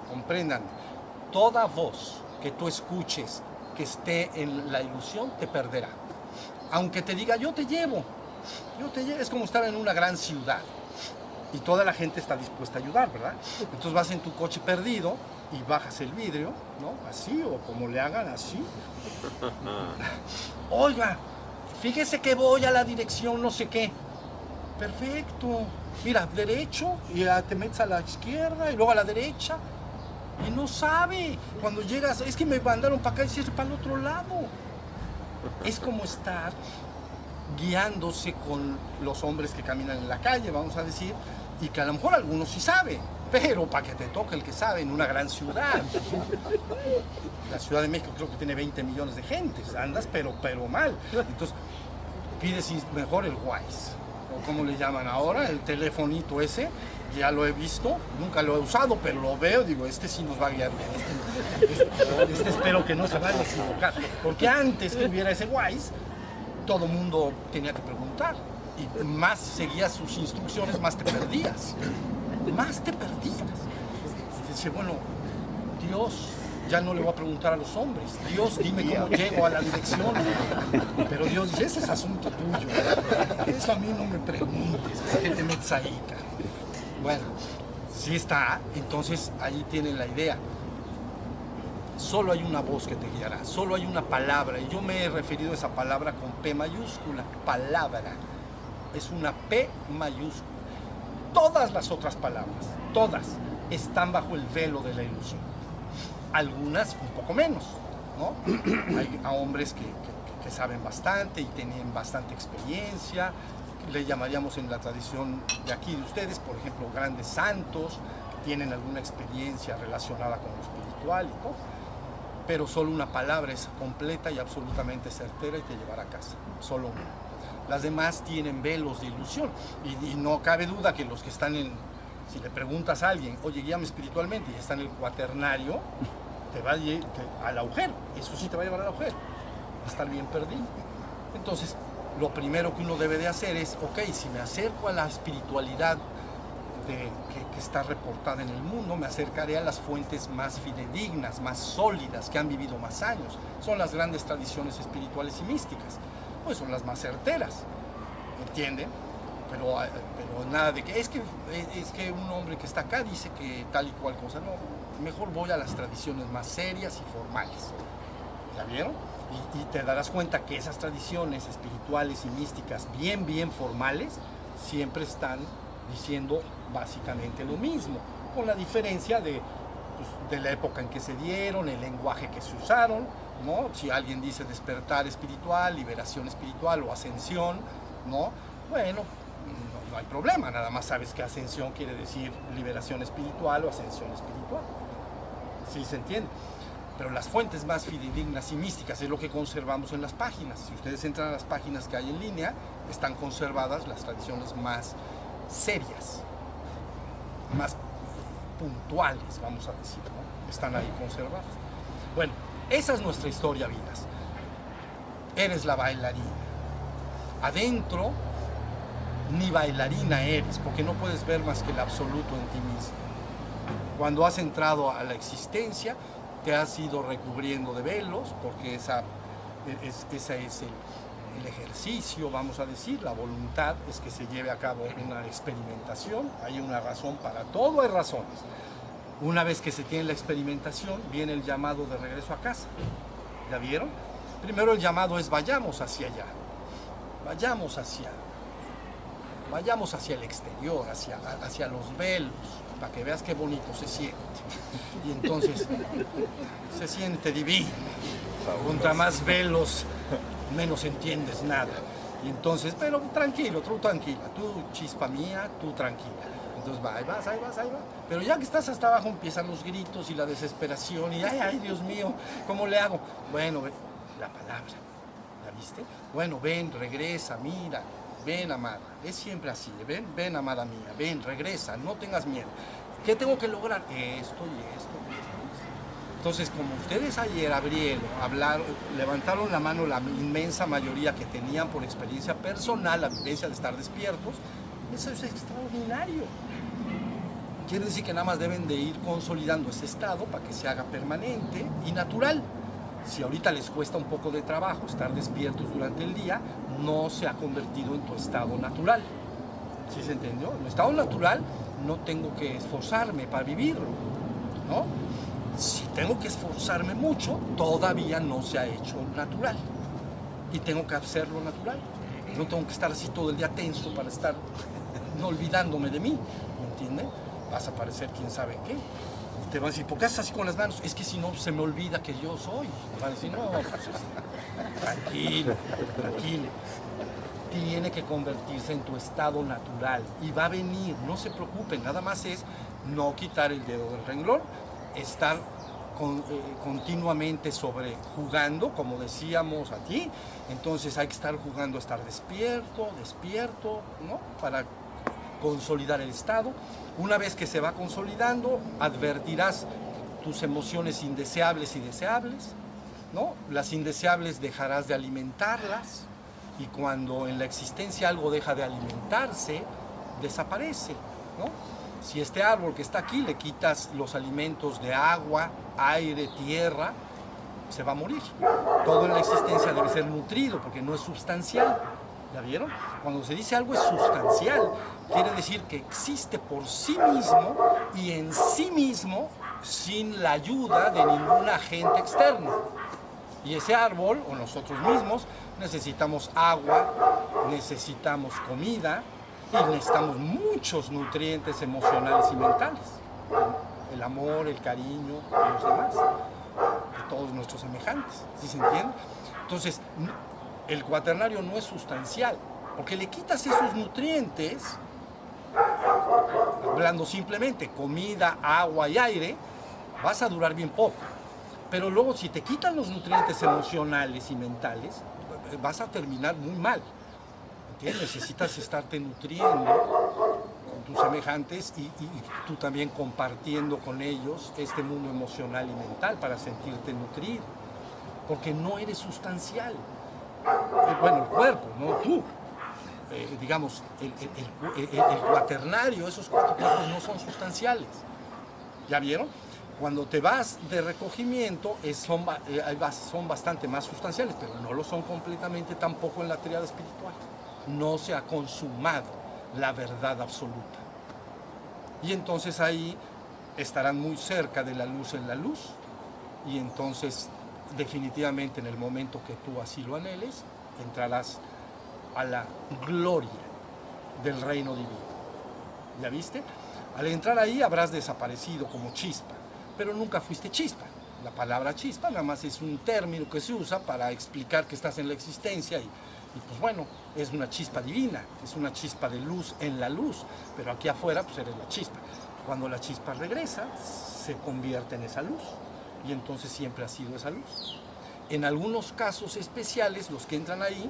Comprendan. Toda voz que tú escuches que esté en la ilusión te perderá. Aunque te diga, yo te llevo. Yo te llevo. Es como estar en una gran ciudad y toda la gente está dispuesta a ayudar, ¿verdad? Entonces vas en tu coche perdido y bajas el vidrio, ¿no? Así o como le hagan así. Oiga, fíjese que voy a la dirección no sé qué. Perfecto. Mira, derecho y te metes a la izquierda y luego a la derecha. Y no sabe. Cuando llegas, es que me mandaron para acá y cierre para el otro lado. Es como estar guiándose con los hombres que caminan en la calle, vamos a decir, y que a lo mejor algunos sí saben, pero para que te toque el que sabe en una gran ciudad. La Ciudad de México creo que tiene 20 millones de gentes, andas pero, pero mal. Entonces pides mejor el Wise, o como le llaman ahora, el telefonito ese, ya lo he visto, nunca lo he usado, pero lo veo, digo, este sí nos va a guiar bien, este, este, este espero que no se vaya a equivocar, porque antes que hubiera ese Wise, todo mundo tenía que preguntar. Y más seguías sus instrucciones, más te perdías. Más te perdías. Dice, bueno, Dios, ya no le voy a preguntar a los hombres. Dios, dime cómo llego a la dirección. Pero Dios ese es asunto tuyo. Eso a mí no me preguntes, qué te metes ahí, Bueno, si está, entonces ahí tienen la idea solo hay una voz que te guiará, solo hay una palabra. Y yo me he referido a esa palabra con P mayúscula, palabra. Es una P mayúscula. Todas las otras palabras, todas, están bajo el velo de la ilusión. Algunas un poco menos, ¿no? Hay a hombres que, que saben bastante y tienen bastante experiencia, le llamaríamos en la tradición de aquí de ustedes, por ejemplo, grandes santos, que tienen alguna experiencia relacionada con lo espiritual y todo pero solo una palabra es completa y absolutamente certera y te llevará a casa, solo una. Las demás tienen velos de ilusión y, no cabe duda que los que están en, si le preguntas a alguien, oye, guíame espiritualmente y está en el cuaternario, te va al agujero, eso sí te va a llevar al agujero, va a estar bien perdido. Entonces, lo primero que uno debe de hacer es, ok, si me acerco a la espiritualidad que, está reportada en el mundo, me acercaré a las fuentes más fidedignas, más sólidas, que han vivido más años. Son las grandes tradiciones espirituales y místicas, pues son las más certeras, ¿entienden? Pero, eh, pero nada de que es, que es que un hombre que está acá dice que tal y cual cosa, no, mejor voy a las tradiciones más serias y formales. ¿Ya vieron? Y, te darás cuenta que esas tradiciones espirituales y místicas bien, bien formales siempre están diciendo básicamente lo mismo, con la diferencia de, pues, de la época en que se dieron, el lenguaje que se usaron, ¿no? Si alguien dice despertar espiritual, liberación espiritual o ascensión, ¿no? Bueno, no, no hay problema, nada más sabes que ascensión quiere decir liberación espiritual o ascensión espiritual. ¿Sí se entiende? Pero las fuentes más fidedignas y místicas es lo que conservamos en las páginas. Si ustedes entran a las páginas que hay en línea, están conservadas las tradiciones más serias, más puntuales, vamos a decir, están ahí conservadas. Bueno, esa es nuestra historia, vidas. Eres la bailarina. Adentro ni bailarina eres, porque no puedes ver más que el absoluto en ti mismo. Cuando has entrado a la existencia, te has ido recubriendo de velos, porque esa es, ese es el, el ejercicio, vamos a decir, la voluntad es que se lleve a cabo una experimentación, hay una razón para todo, hay razones. Una vez que se tiene la experimentación, viene el llamado de regreso a casa. ¿Ya vieron? Primero el llamado es vayamos hacia allá, vayamos hacia, vayamos hacia el exterior, hacia, hacia los velos, para que veas qué bonito se siente. Y entonces se siente divino. Contra más velos, menos entiendes nada. Y entonces, pero tranquilo, tú tranquila, tú chispa mía, tú tranquila. Entonces va, ahí vas, ahí vas, ahí vas. Pero ya que estás hasta abajo empiezan los gritos y la desesperación y ay, ay, Dios mío, ¿cómo le hago? Bueno, la palabra, ¿la viste? Bueno, ven, regresa, mira, ven, amada. Es siempre así, ven, ven, amada mía, ven, regresa, no tengas miedo. ¿Qué tengo que lograr? Esto y esto y esto. Entonces, como ustedes ayer abrieron, hablaron, levantaron la mano la inmensa mayoría que tenían por experiencia personal la vivencia de estar despiertos, eso es extraordinario. Quiere decir que nada más deben de ir consolidando ese estado para que se haga permanente y natural. Si ahorita les cuesta un poco de trabajo estar despiertos durante el día, no se ha convertido en tu estado natural. ¿Sí se entendió? En mi estado natural no tengo que esforzarme para vivirlo, ¿no? Si tengo que esforzarme mucho, todavía no se ha hecho natural. Y tengo que hacerlo natural. No tengo que estar así todo el día tenso para estar no olvidándome de mí, ¿me? Vas a parecer quién sabe qué. Te van a decir, ¿por qué haces así con las manos? Es que si no, se me olvida que yo soy. Van a decir, no, pues, tranquilo, tranquilo. Tiene que convertirse en tu estado natural y va a venir, no se preocupen, nada más es no quitar el dedo del renglón, estar con, eh, continuamente sobre jugando, como decíamos aquí, entonces hay que estar jugando, estar despierto, despierto, ¿no? Para consolidar el estado. Una vez que se va consolidando, advertirás tus emociones indeseables y deseables, ¿no? Las indeseables dejarás de alimentarlas y cuando en la existencia algo deja de alimentarse, desaparece, ¿no? Si este árbol que está aquí le quitas los alimentos de agua, aire, tierra, se va a morir. Todo en la existencia debe ser nutrido porque no es sustancial. ¿Ya vieron? Cuando se dice algo es sustancial, quiere decir que existe por sí mismo y en sí mismo sin la ayuda de ningún agente externo. Y ese árbol, o nosotros mismos, necesitamos agua, necesitamos comida y necesitamos muchos nutrientes emocionales y mentales. El amor, el cariño los demás, de todos nuestros semejantes, ¿sí se entiende? Entonces, el cuaternario no es sustancial, porque le quitas esos nutrientes, hablando simplemente comida, agua y aire, vas a durar bien poco. Pero luego si te quitan los nutrientes emocionales y mentales, vas a terminar muy mal. ¿Entiendes? Necesitas estarte nutriendo con tus semejantes y, y- y tú también compartiendo con ellos este mundo emocional y mental para sentirte nutrido. Porque no eres sustancial. Eh, Bueno, el cuerpo, no tú. Eh, digamos, el, el- el el- cuaternario, esos cuatro cuerpos no son sustanciales. ¿Ya vieron? Cuando te vas de recogimiento es- son, eh, son bastante más sustanciales, pero no lo son completamente tampoco en la triada espiritual. No se ha consumado la verdad absoluta. Y entonces ahí estarán muy cerca de la luz en la luz y entonces definitivamente en el momento que tú así lo anheles, entrarás a la gloria del reino divino. ¿Ya viste? Al entrar ahí habrás desaparecido como chispa, pero nunca fuiste chispa. La palabra chispa nada más es un término que se usa para explicar que estás en la existencia y, pues bueno, es una chispa divina, es una chispa de luz en la luz, pero aquí afuera pues eres la chispa. Cuando la chispa regresa, se convierte en esa luz y entonces siempre ha sido esa luz. En algunos casos especiales, los que entran ahí,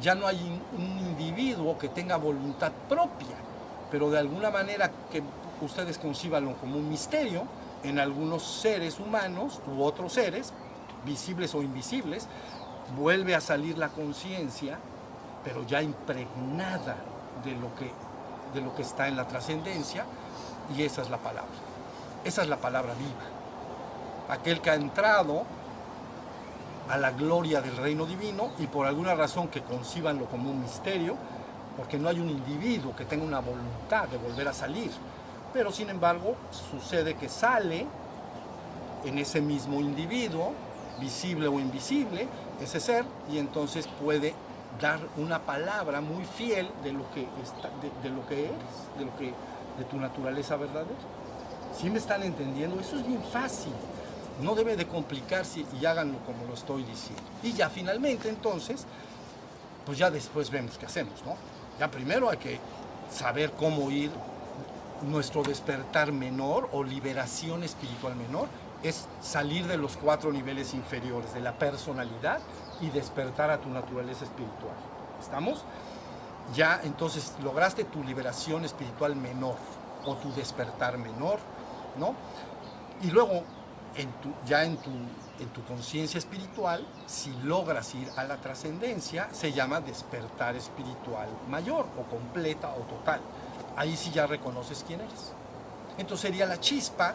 ya no hay un individuo que tenga voluntad propia, pero de alguna manera que ustedes concíbanlo como un misterio, en algunos seres humanos u otros seres, visibles o invisibles, vuelve a salir la conciencia, pero ya impregnada de lo que, de lo que está en la trascendencia y esa es la palabra. Esa es la palabra viva. Aquel que ha entrado a la gloria del reino divino y por alguna razón que concibanlo como un misterio, porque no hay un individuo que tenga una voluntad de volver a salir. Pero sin embargo sucede que sale en ese mismo individuo, visible o invisible, ese ser, y entonces puede dar una palabra muy fiel de lo que, está, de, lo que eres, de, lo que, de tu naturaleza verdadera. ¿Sí me están entendiendo? Eso es bien fácil. No debe de complicarse y háganlo como lo estoy diciendo. Y ya finalmente entonces, pues ya después vemos qué hacemos, ¿no? Ya primero hay que saber cómo ir nuestro despertar menor o liberación espiritual menor es salir de los cuatro niveles inferiores de la personalidad y despertar a tu naturaleza espiritual. ¿Estamos? Ya entonces lograste tu liberación espiritual menor o tu despertar menor, ¿no? Y luego en tu, ya en tu, en tu conciencia espiritual, si logras ir a la trascendencia, se llama despertar espiritual mayor o completa o total. Ahí sí ya reconoces quién eres. Entonces sería la chispa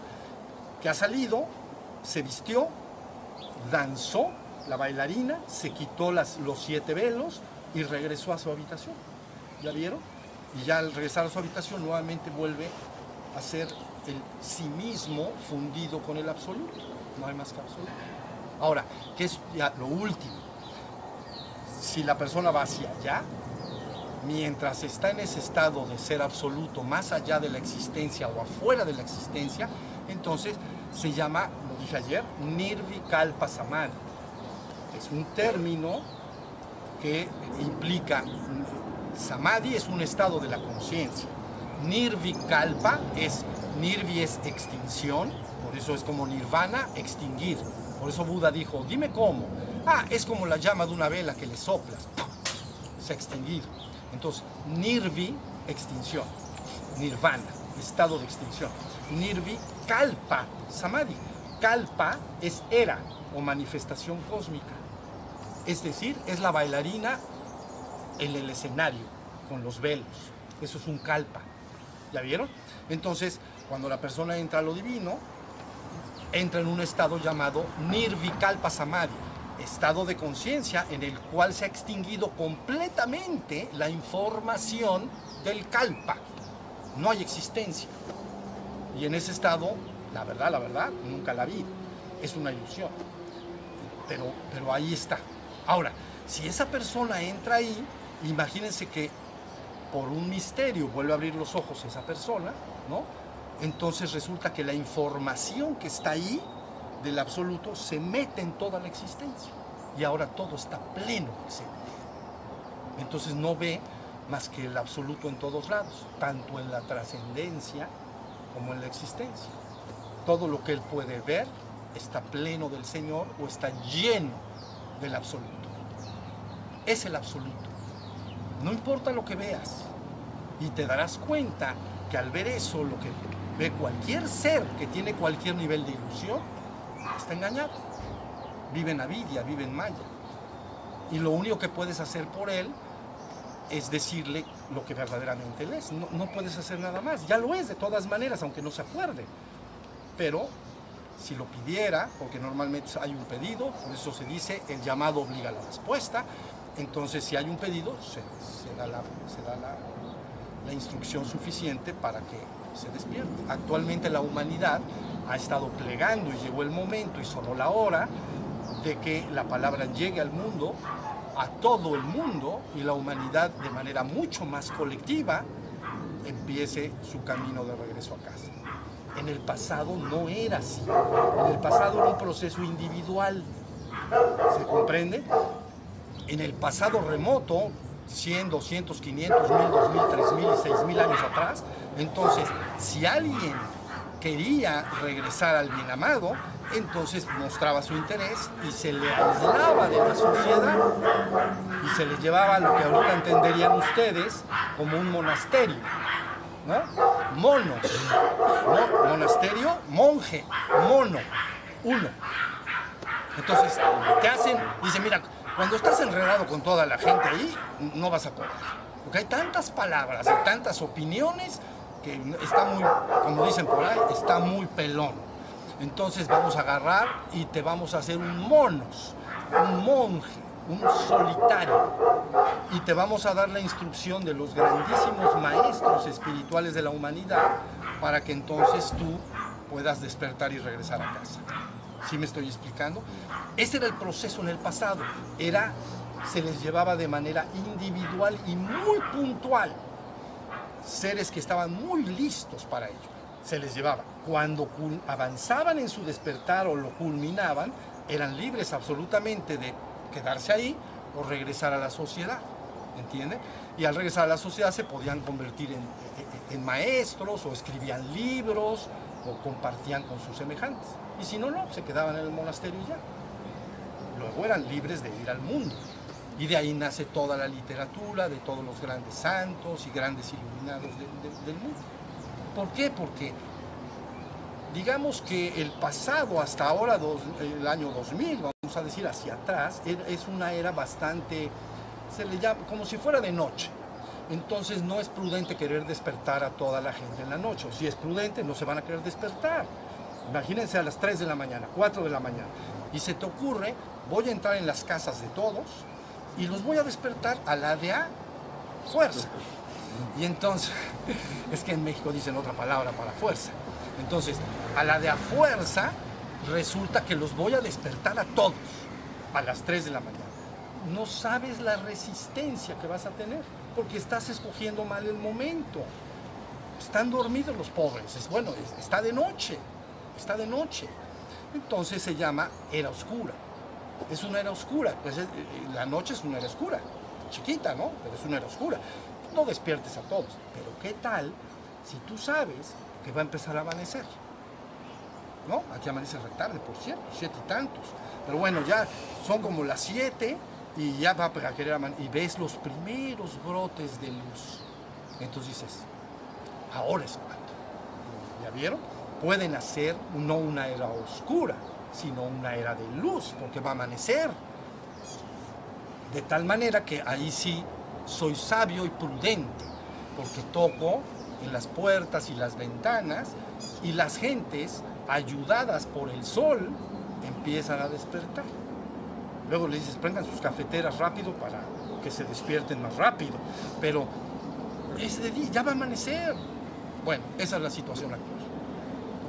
que ha salido, se vistió, danzó, la bailarina, se quitó las, los siete velos y regresó a su habitación. ¿Ya vieron? Y ya al regresar a su habitación nuevamente vuelve a ser el sí mismo fundido con el absoluto. No hay más que absoluto. Ahora, ¿qué es lo último? Si la persona va hacia allá, mientras está en ese estado de ser absoluto, más allá de la existencia o afuera de la existencia, entonces se llama, lo dije ayer, Nirvikalpa Samadhi. Es un término que implica, Samadhi es un estado de la conciencia. Nirvikalpa es Nirvi es extinción, por eso es como nirvana, extinguir. Por eso Buda dijo, dime cómo. Ah, es como la llama de una vela que le soplas, se ha extinguido. Entonces, nirvi, extinción. Nirvana, estado de extinción. Nirvi, kalpa, samadhi. Kalpa es era o manifestación cósmica. Es decir, es la bailarina en el escenario, con los velos. Eso es un kalpa. ¿Ya vieron? Entonces, cuando la persona entra a lo divino, entra en un estado llamado Nirvikalpa Samadhi, estado de conciencia en el cual se ha extinguido completamente la información del kalpa. No hay existencia. Y en ese estado, la verdad, la verdad, nunca la vi. Es una ilusión. Pero, pero ahí está. Ahora, si esa persona entra ahí, imagínense que por un misterio vuelve a abrir los ojos esa persona, ¿no? Entonces resulta que la información que está ahí del absoluto se mete en toda la existencia y ahora todo está pleno de ser. Entonces no ve más que el absoluto en todos lados, tanto en la trascendencia como en la existencia. Todo lo que él puede ver está pleno del Señor o está lleno del absoluto. Es el absoluto. No importa lo que veas. Y te darás cuenta que al ver eso, lo que ve cualquier ser que tiene cualquier nivel de ilusión, está engañado. Vive en avidia, vive en maya. Y lo único que puedes hacer por él es decirle lo que verdaderamente es. No, no puedes hacer nada más. Ya lo es de todas maneras, aunque no se acuerde. Pero si lo pidiera, porque normalmente hay un pedido, por eso se dice el llamado obliga a la respuesta. Entonces, si hay un pedido, se, da, se da la, la instrucción suficiente para que se despierte. Actualmente la humanidad ha estado plegando y llegó el momento y sonó la hora de que la palabra llegue al mundo, a todo el mundo, y la humanidad de manera mucho más colectiva empiece su camino de regreso a casa. En el pasado no era así. En el pasado era un proceso individual. ¿Se comprende? En el pasado remoto, 100, 200, 500, 1000, 2000, 3000 y 6000 años atrás, entonces, si alguien quería regresar al bien amado, entonces mostraba su interés y se le aislaba de la sociedad y se le llevaba lo que ahorita entenderían ustedes como un monasterio. ¿no? Monos, ¿no? monasterio, monje, mono, uno. Entonces, te hacen, dice, mira, cuando estás enredado con toda la gente ahí, no vas a poder. Porque hay tantas palabras y tantas opiniones que está muy, como dicen por ahí, está muy pelón. Entonces vamos a agarrar y te vamos a hacer un monos, un monje, un solitario. Y te vamos a dar la instrucción de los grandísimos maestros espirituales de la humanidad para que entonces tú puedas despertar y regresar a casa. ¿Sí me estoy explicando? Ese era el proceso en el pasado. Era, se les llevaba de manera individual y muy puntual. Seres que estaban muy listos para ello. Se les llevaba. Cuando avanzaban en su despertar o lo culminaban, eran libres absolutamente de quedarse ahí o regresar a la sociedad. ¿Entienden? Y al regresar a la sociedad se podían convertir en, en maestros o escribían libros o compartían con sus semejantes. Y si no, no, se quedaban en el monasterio y ya. Luego eran libres de ir al mundo. Y de ahí nace toda la literatura de todos los grandes santos y grandes iluminados del mundo. ¿Por qué? Porque digamos que el pasado hasta ahora, el año 2000, vamos a decir hacia atrás, es una era bastante, se le llama como si fuera de noche. Entonces no es prudente querer despertar a toda la gente en la noche. O si es prudente, no se van a querer despertar. Imagínense a las 3 de la mañana, 4 de la mañana. Y se te ocurre, voy a entrar en las casas de todos y los voy a despertar a la de a fuerza. Y entonces, es que en México dicen otra palabra para fuerza. Entonces, a la de a fuerza, resulta que los voy a despertar a todos a las 3 de la mañana. No sabes la resistencia que vas a tener, porque estás escogiendo mal el momento. Están dormidos los pobres. Es bueno, está de noche está de noche. Entonces se llama era oscura. Es una era oscura, pues eh, la noche es una era oscura, chiquita, ¿no? Pero es una era oscura. No despiertes a todos, pero ¿qué tal si tú sabes que va a empezar a amanecer? ¿No? Aquí amanece retarde, por cierto, siete y tantos. Pero bueno, ya son como las siete y ya va a querer amanecer. Y ves los primeros brotes de luz. Entonces dices, ahora es cuando. ¿Ya vieron? Pueden hacer no una era oscura, sino una era de luz, porque va a amanecer. De tal manera que ahí sí soy sabio y prudente, porque toco en las puertas y las ventanas y las gentes, ayudadas por el sol, empiezan a despertar. Luego les dices, prendan sus cafeteras rápido para que se despierten más rápido. Pero es de día, ya va a amanecer. Bueno, esa es la situación actual.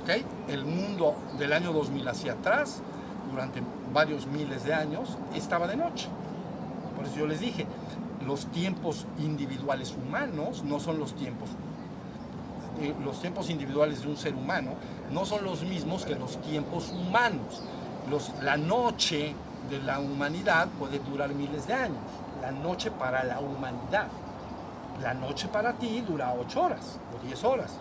El mundo del año 2000 hacia atrás, durante varios miles de años, estaba de noche. Por eso yo les dije, los tiempos individuales humanos no son los tiempos eh, los tiempos individuales de un ser humano no son los mismos que los tiempos humanos. la noche de la humanidad puede durar miles de años. La noche para la humanidad. La noche para ti dura 8 horas o 10 horas.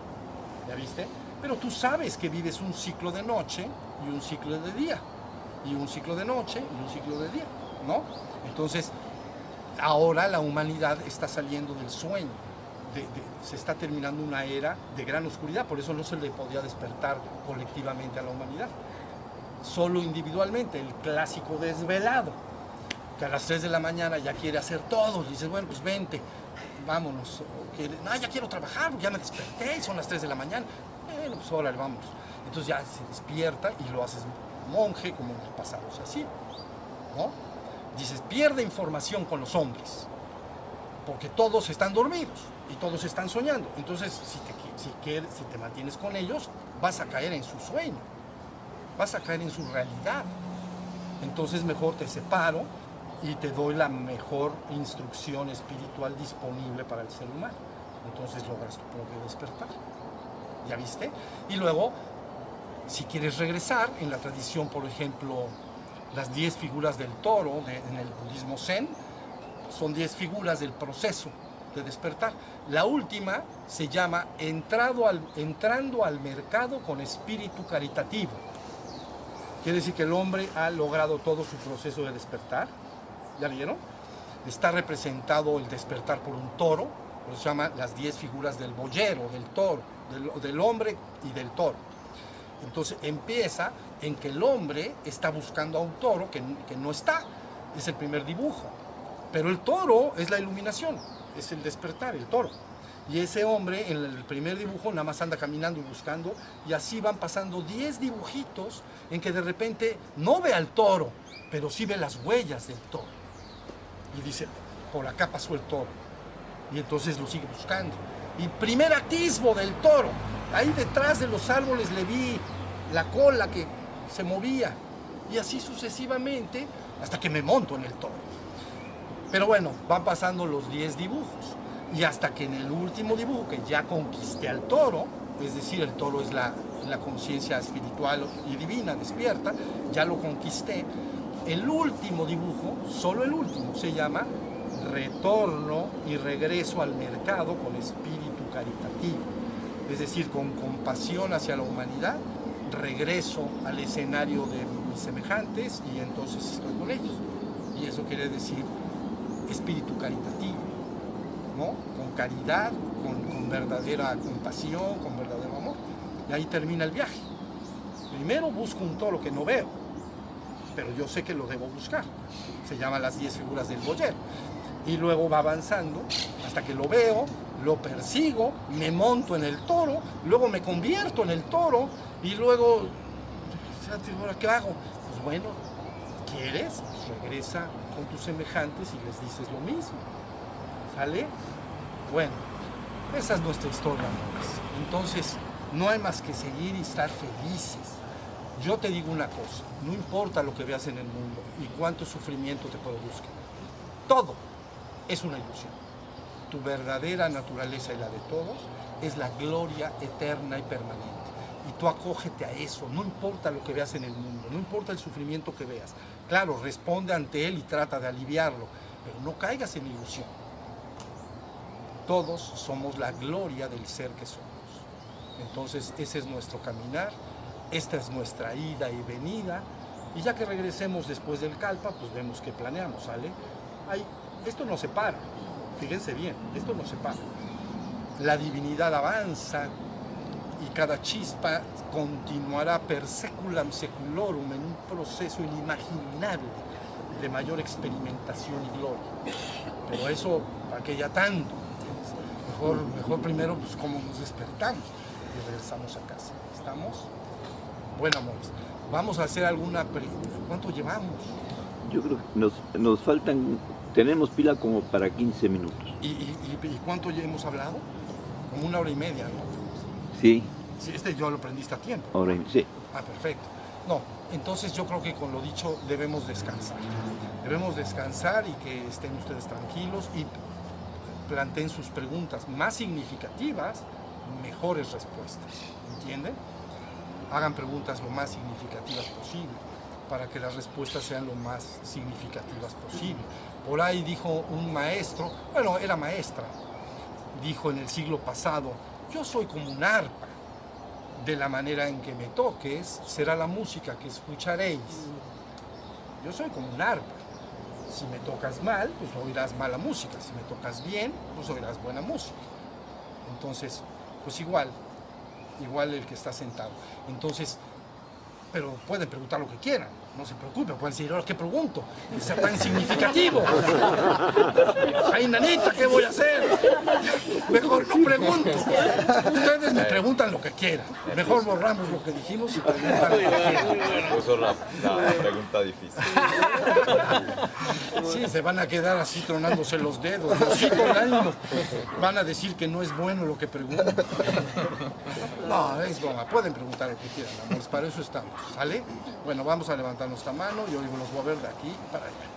¿Ya viste? Pero tú sabes que vives un ciclo de noche y un ciclo de día, y un ciclo de noche y un ciclo de día, ¿no? Entonces, ahora la humanidad está saliendo del sueño, se está terminando una era de gran oscuridad, por eso no se le podía despertar colectivamente a la humanidad, solo individualmente, el clásico desvelado, que a las 3 de la mañana ya quiere hacer todo, dices, bueno, pues vente, vámonos, no, ya quiero trabajar, ya me desperté, son las 3 de la mañana, bueno, pues vamos. Entonces ya se despierta y lo haces monje, como en el pasado así. ¿no? Dices, pierde información con los hombres, porque todos están dormidos y todos están soñando. Entonces, si te, si, si te mantienes con ellos, vas a caer en su sueño, vas a caer en su realidad. Entonces, mejor te separo y te doy la mejor instrucción espiritual disponible para el ser humano. Entonces logras tu propio despertar. ¿Ya viste? Y luego, si quieres regresar, en la tradición, por ejemplo, las 10 figuras del toro en el budismo zen, son 10 figuras del proceso de despertar. La última se llama entrado al, entrando al mercado con espíritu caritativo. Quiere decir que el hombre ha logrado todo su proceso de despertar. ¿Ya vieron? Está representado el despertar por un toro, se llama las 10 figuras del boyero, del toro del, hombre y del toro. Entonces empieza en que el hombre está buscando a un toro que, que, no está. Es el primer dibujo. Pero el toro es la iluminación. es el despertar, el toro. Y ese hombre en el primer dibujo nada más anda caminando y buscando, y así van pasando 10 dibujitos en que de repente no ve al toro, pero sí ve las huellas del toro. Y dice, por acá pasó el toro. Y entonces lo sigue buscando. Y primer atisbo del toro. Ahí detrás de los árboles le vi la cola que se movía. Y así sucesivamente hasta que me monto en el toro. Pero bueno, van pasando los 10 dibujos. Y hasta que en el último dibujo, que ya conquisté al toro, es decir, el toro es la, la conciencia espiritual y divina despierta, ya lo conquisté. El último dibujo, solo el último, se llama Retorno y regreso al mercado con espíritu caritativo. Es decir, con compasión hacia la humanidad, regreso al escenario de mis semejantes y entonces estoy con ellos. Y eso quiere decir espíritu caritativo, ¿no? Con caridad, con, verdadera compasión, con verdadero amor. Y ahí termina el viaje. Primero busco un toro que no veo, pero yo sé que lo debo buscar. Se llaman las 10 figuras del boyero. Y luego va avanzando hasta que lo veo, lo persigo, me monto en el toro, luego me convierto en el toro y luego, fíjate, ¿ahora qué hago? Pues bueno, ¿quieres? Regresa con tus semejantes y les dices lo mismo. ¿Sale? Bueno, esa es nuestra historia, amores. Entonces, no hay más que seguir y estar felices. Yo te digo una cosa, no importa lo que veas en el mundo y cuánto sufrimiento te produzca, todo es una ilusión. Tu verdadera naturaleza y la de todos es la gloria eterna y permanente. Y tú acógete a eso, no importa lo que veas en el mundo, no importa el sufrimiento que veas. Claro, responde ante él y trata de aliviarlo, pero no caigas en ilusión. Todos somos la gloria del ser que somos. Entonces ese es nuestro caminar, esta es nuestra ida y venida, y ya que regresemos después del calpa, pues vemos qué planeamos, ¿sale? Hay, esto no se para, fíjense bien, esto no se para. La divinidad avanza y cada chispa continuará per seculam seculorum en un proceso inimaginable de mayor experimentación y gloria. Pero eso, ¿para qué ya tanto? Mejor, mejor primero, pues cómo nos despertamos y regresamos a casa. ¿Estamos? Bueno, amores, vamos a hacer alguna pregunta. ¿Cuánto llevamos? Yo creo que nos, nos faltan, tenemos pila como para 15 minutos. ¿Y, y, cuánto ya hemos hablado? Como una hora y media, ¿no? Sí, Sí, este yo lo aprendiste a tiempo. ahora sí. Ah, perfecto. No, entonces yo creo que con lo dicho debemos descansar. Debemos descansar y que estén ustedes tranquilos y planteen sus preguntas más significativas, mejores respuestas. ¿Entienden? Hagan preguntas lo más significativas posible para que las respuestas sean lo más significativas posible. Por ahí dijo un maestro, bueno, era maestra, dijo en el siglo pasado, yo soy como un arpa, de la manera en que me toques será la música que escucharéis. Yo soy como un arpa. Si me tocas mal, pues oirás mala música. Si me tocas bien, pues oirás buena música. Entonces, pues igual, igual el que está sentado. Entonces, pero pueden preguntar lo que quieran, no se preocupen, pueden decir, ahora qué pregunto, que sea tan significativo. Ay, nanita, ¿qué voy a hacer? Mejor no pregunto. Ustedes me preguntan lo que quieran. Mejor borramos lo que dijimos y preguntan lo que quieran. Puso la, la pregunta difícil. Sí, se van a quedar así tronándose los dedos, Diosito ánimo. Van a decir que no es bueno lo que preguntan. No, es broma, pueden preguntar lo que quieran, amores, para eso estamos, ¿sale? Bueno, vamos a levantar nuestra mano, yo los voy a ver de aquí para allá.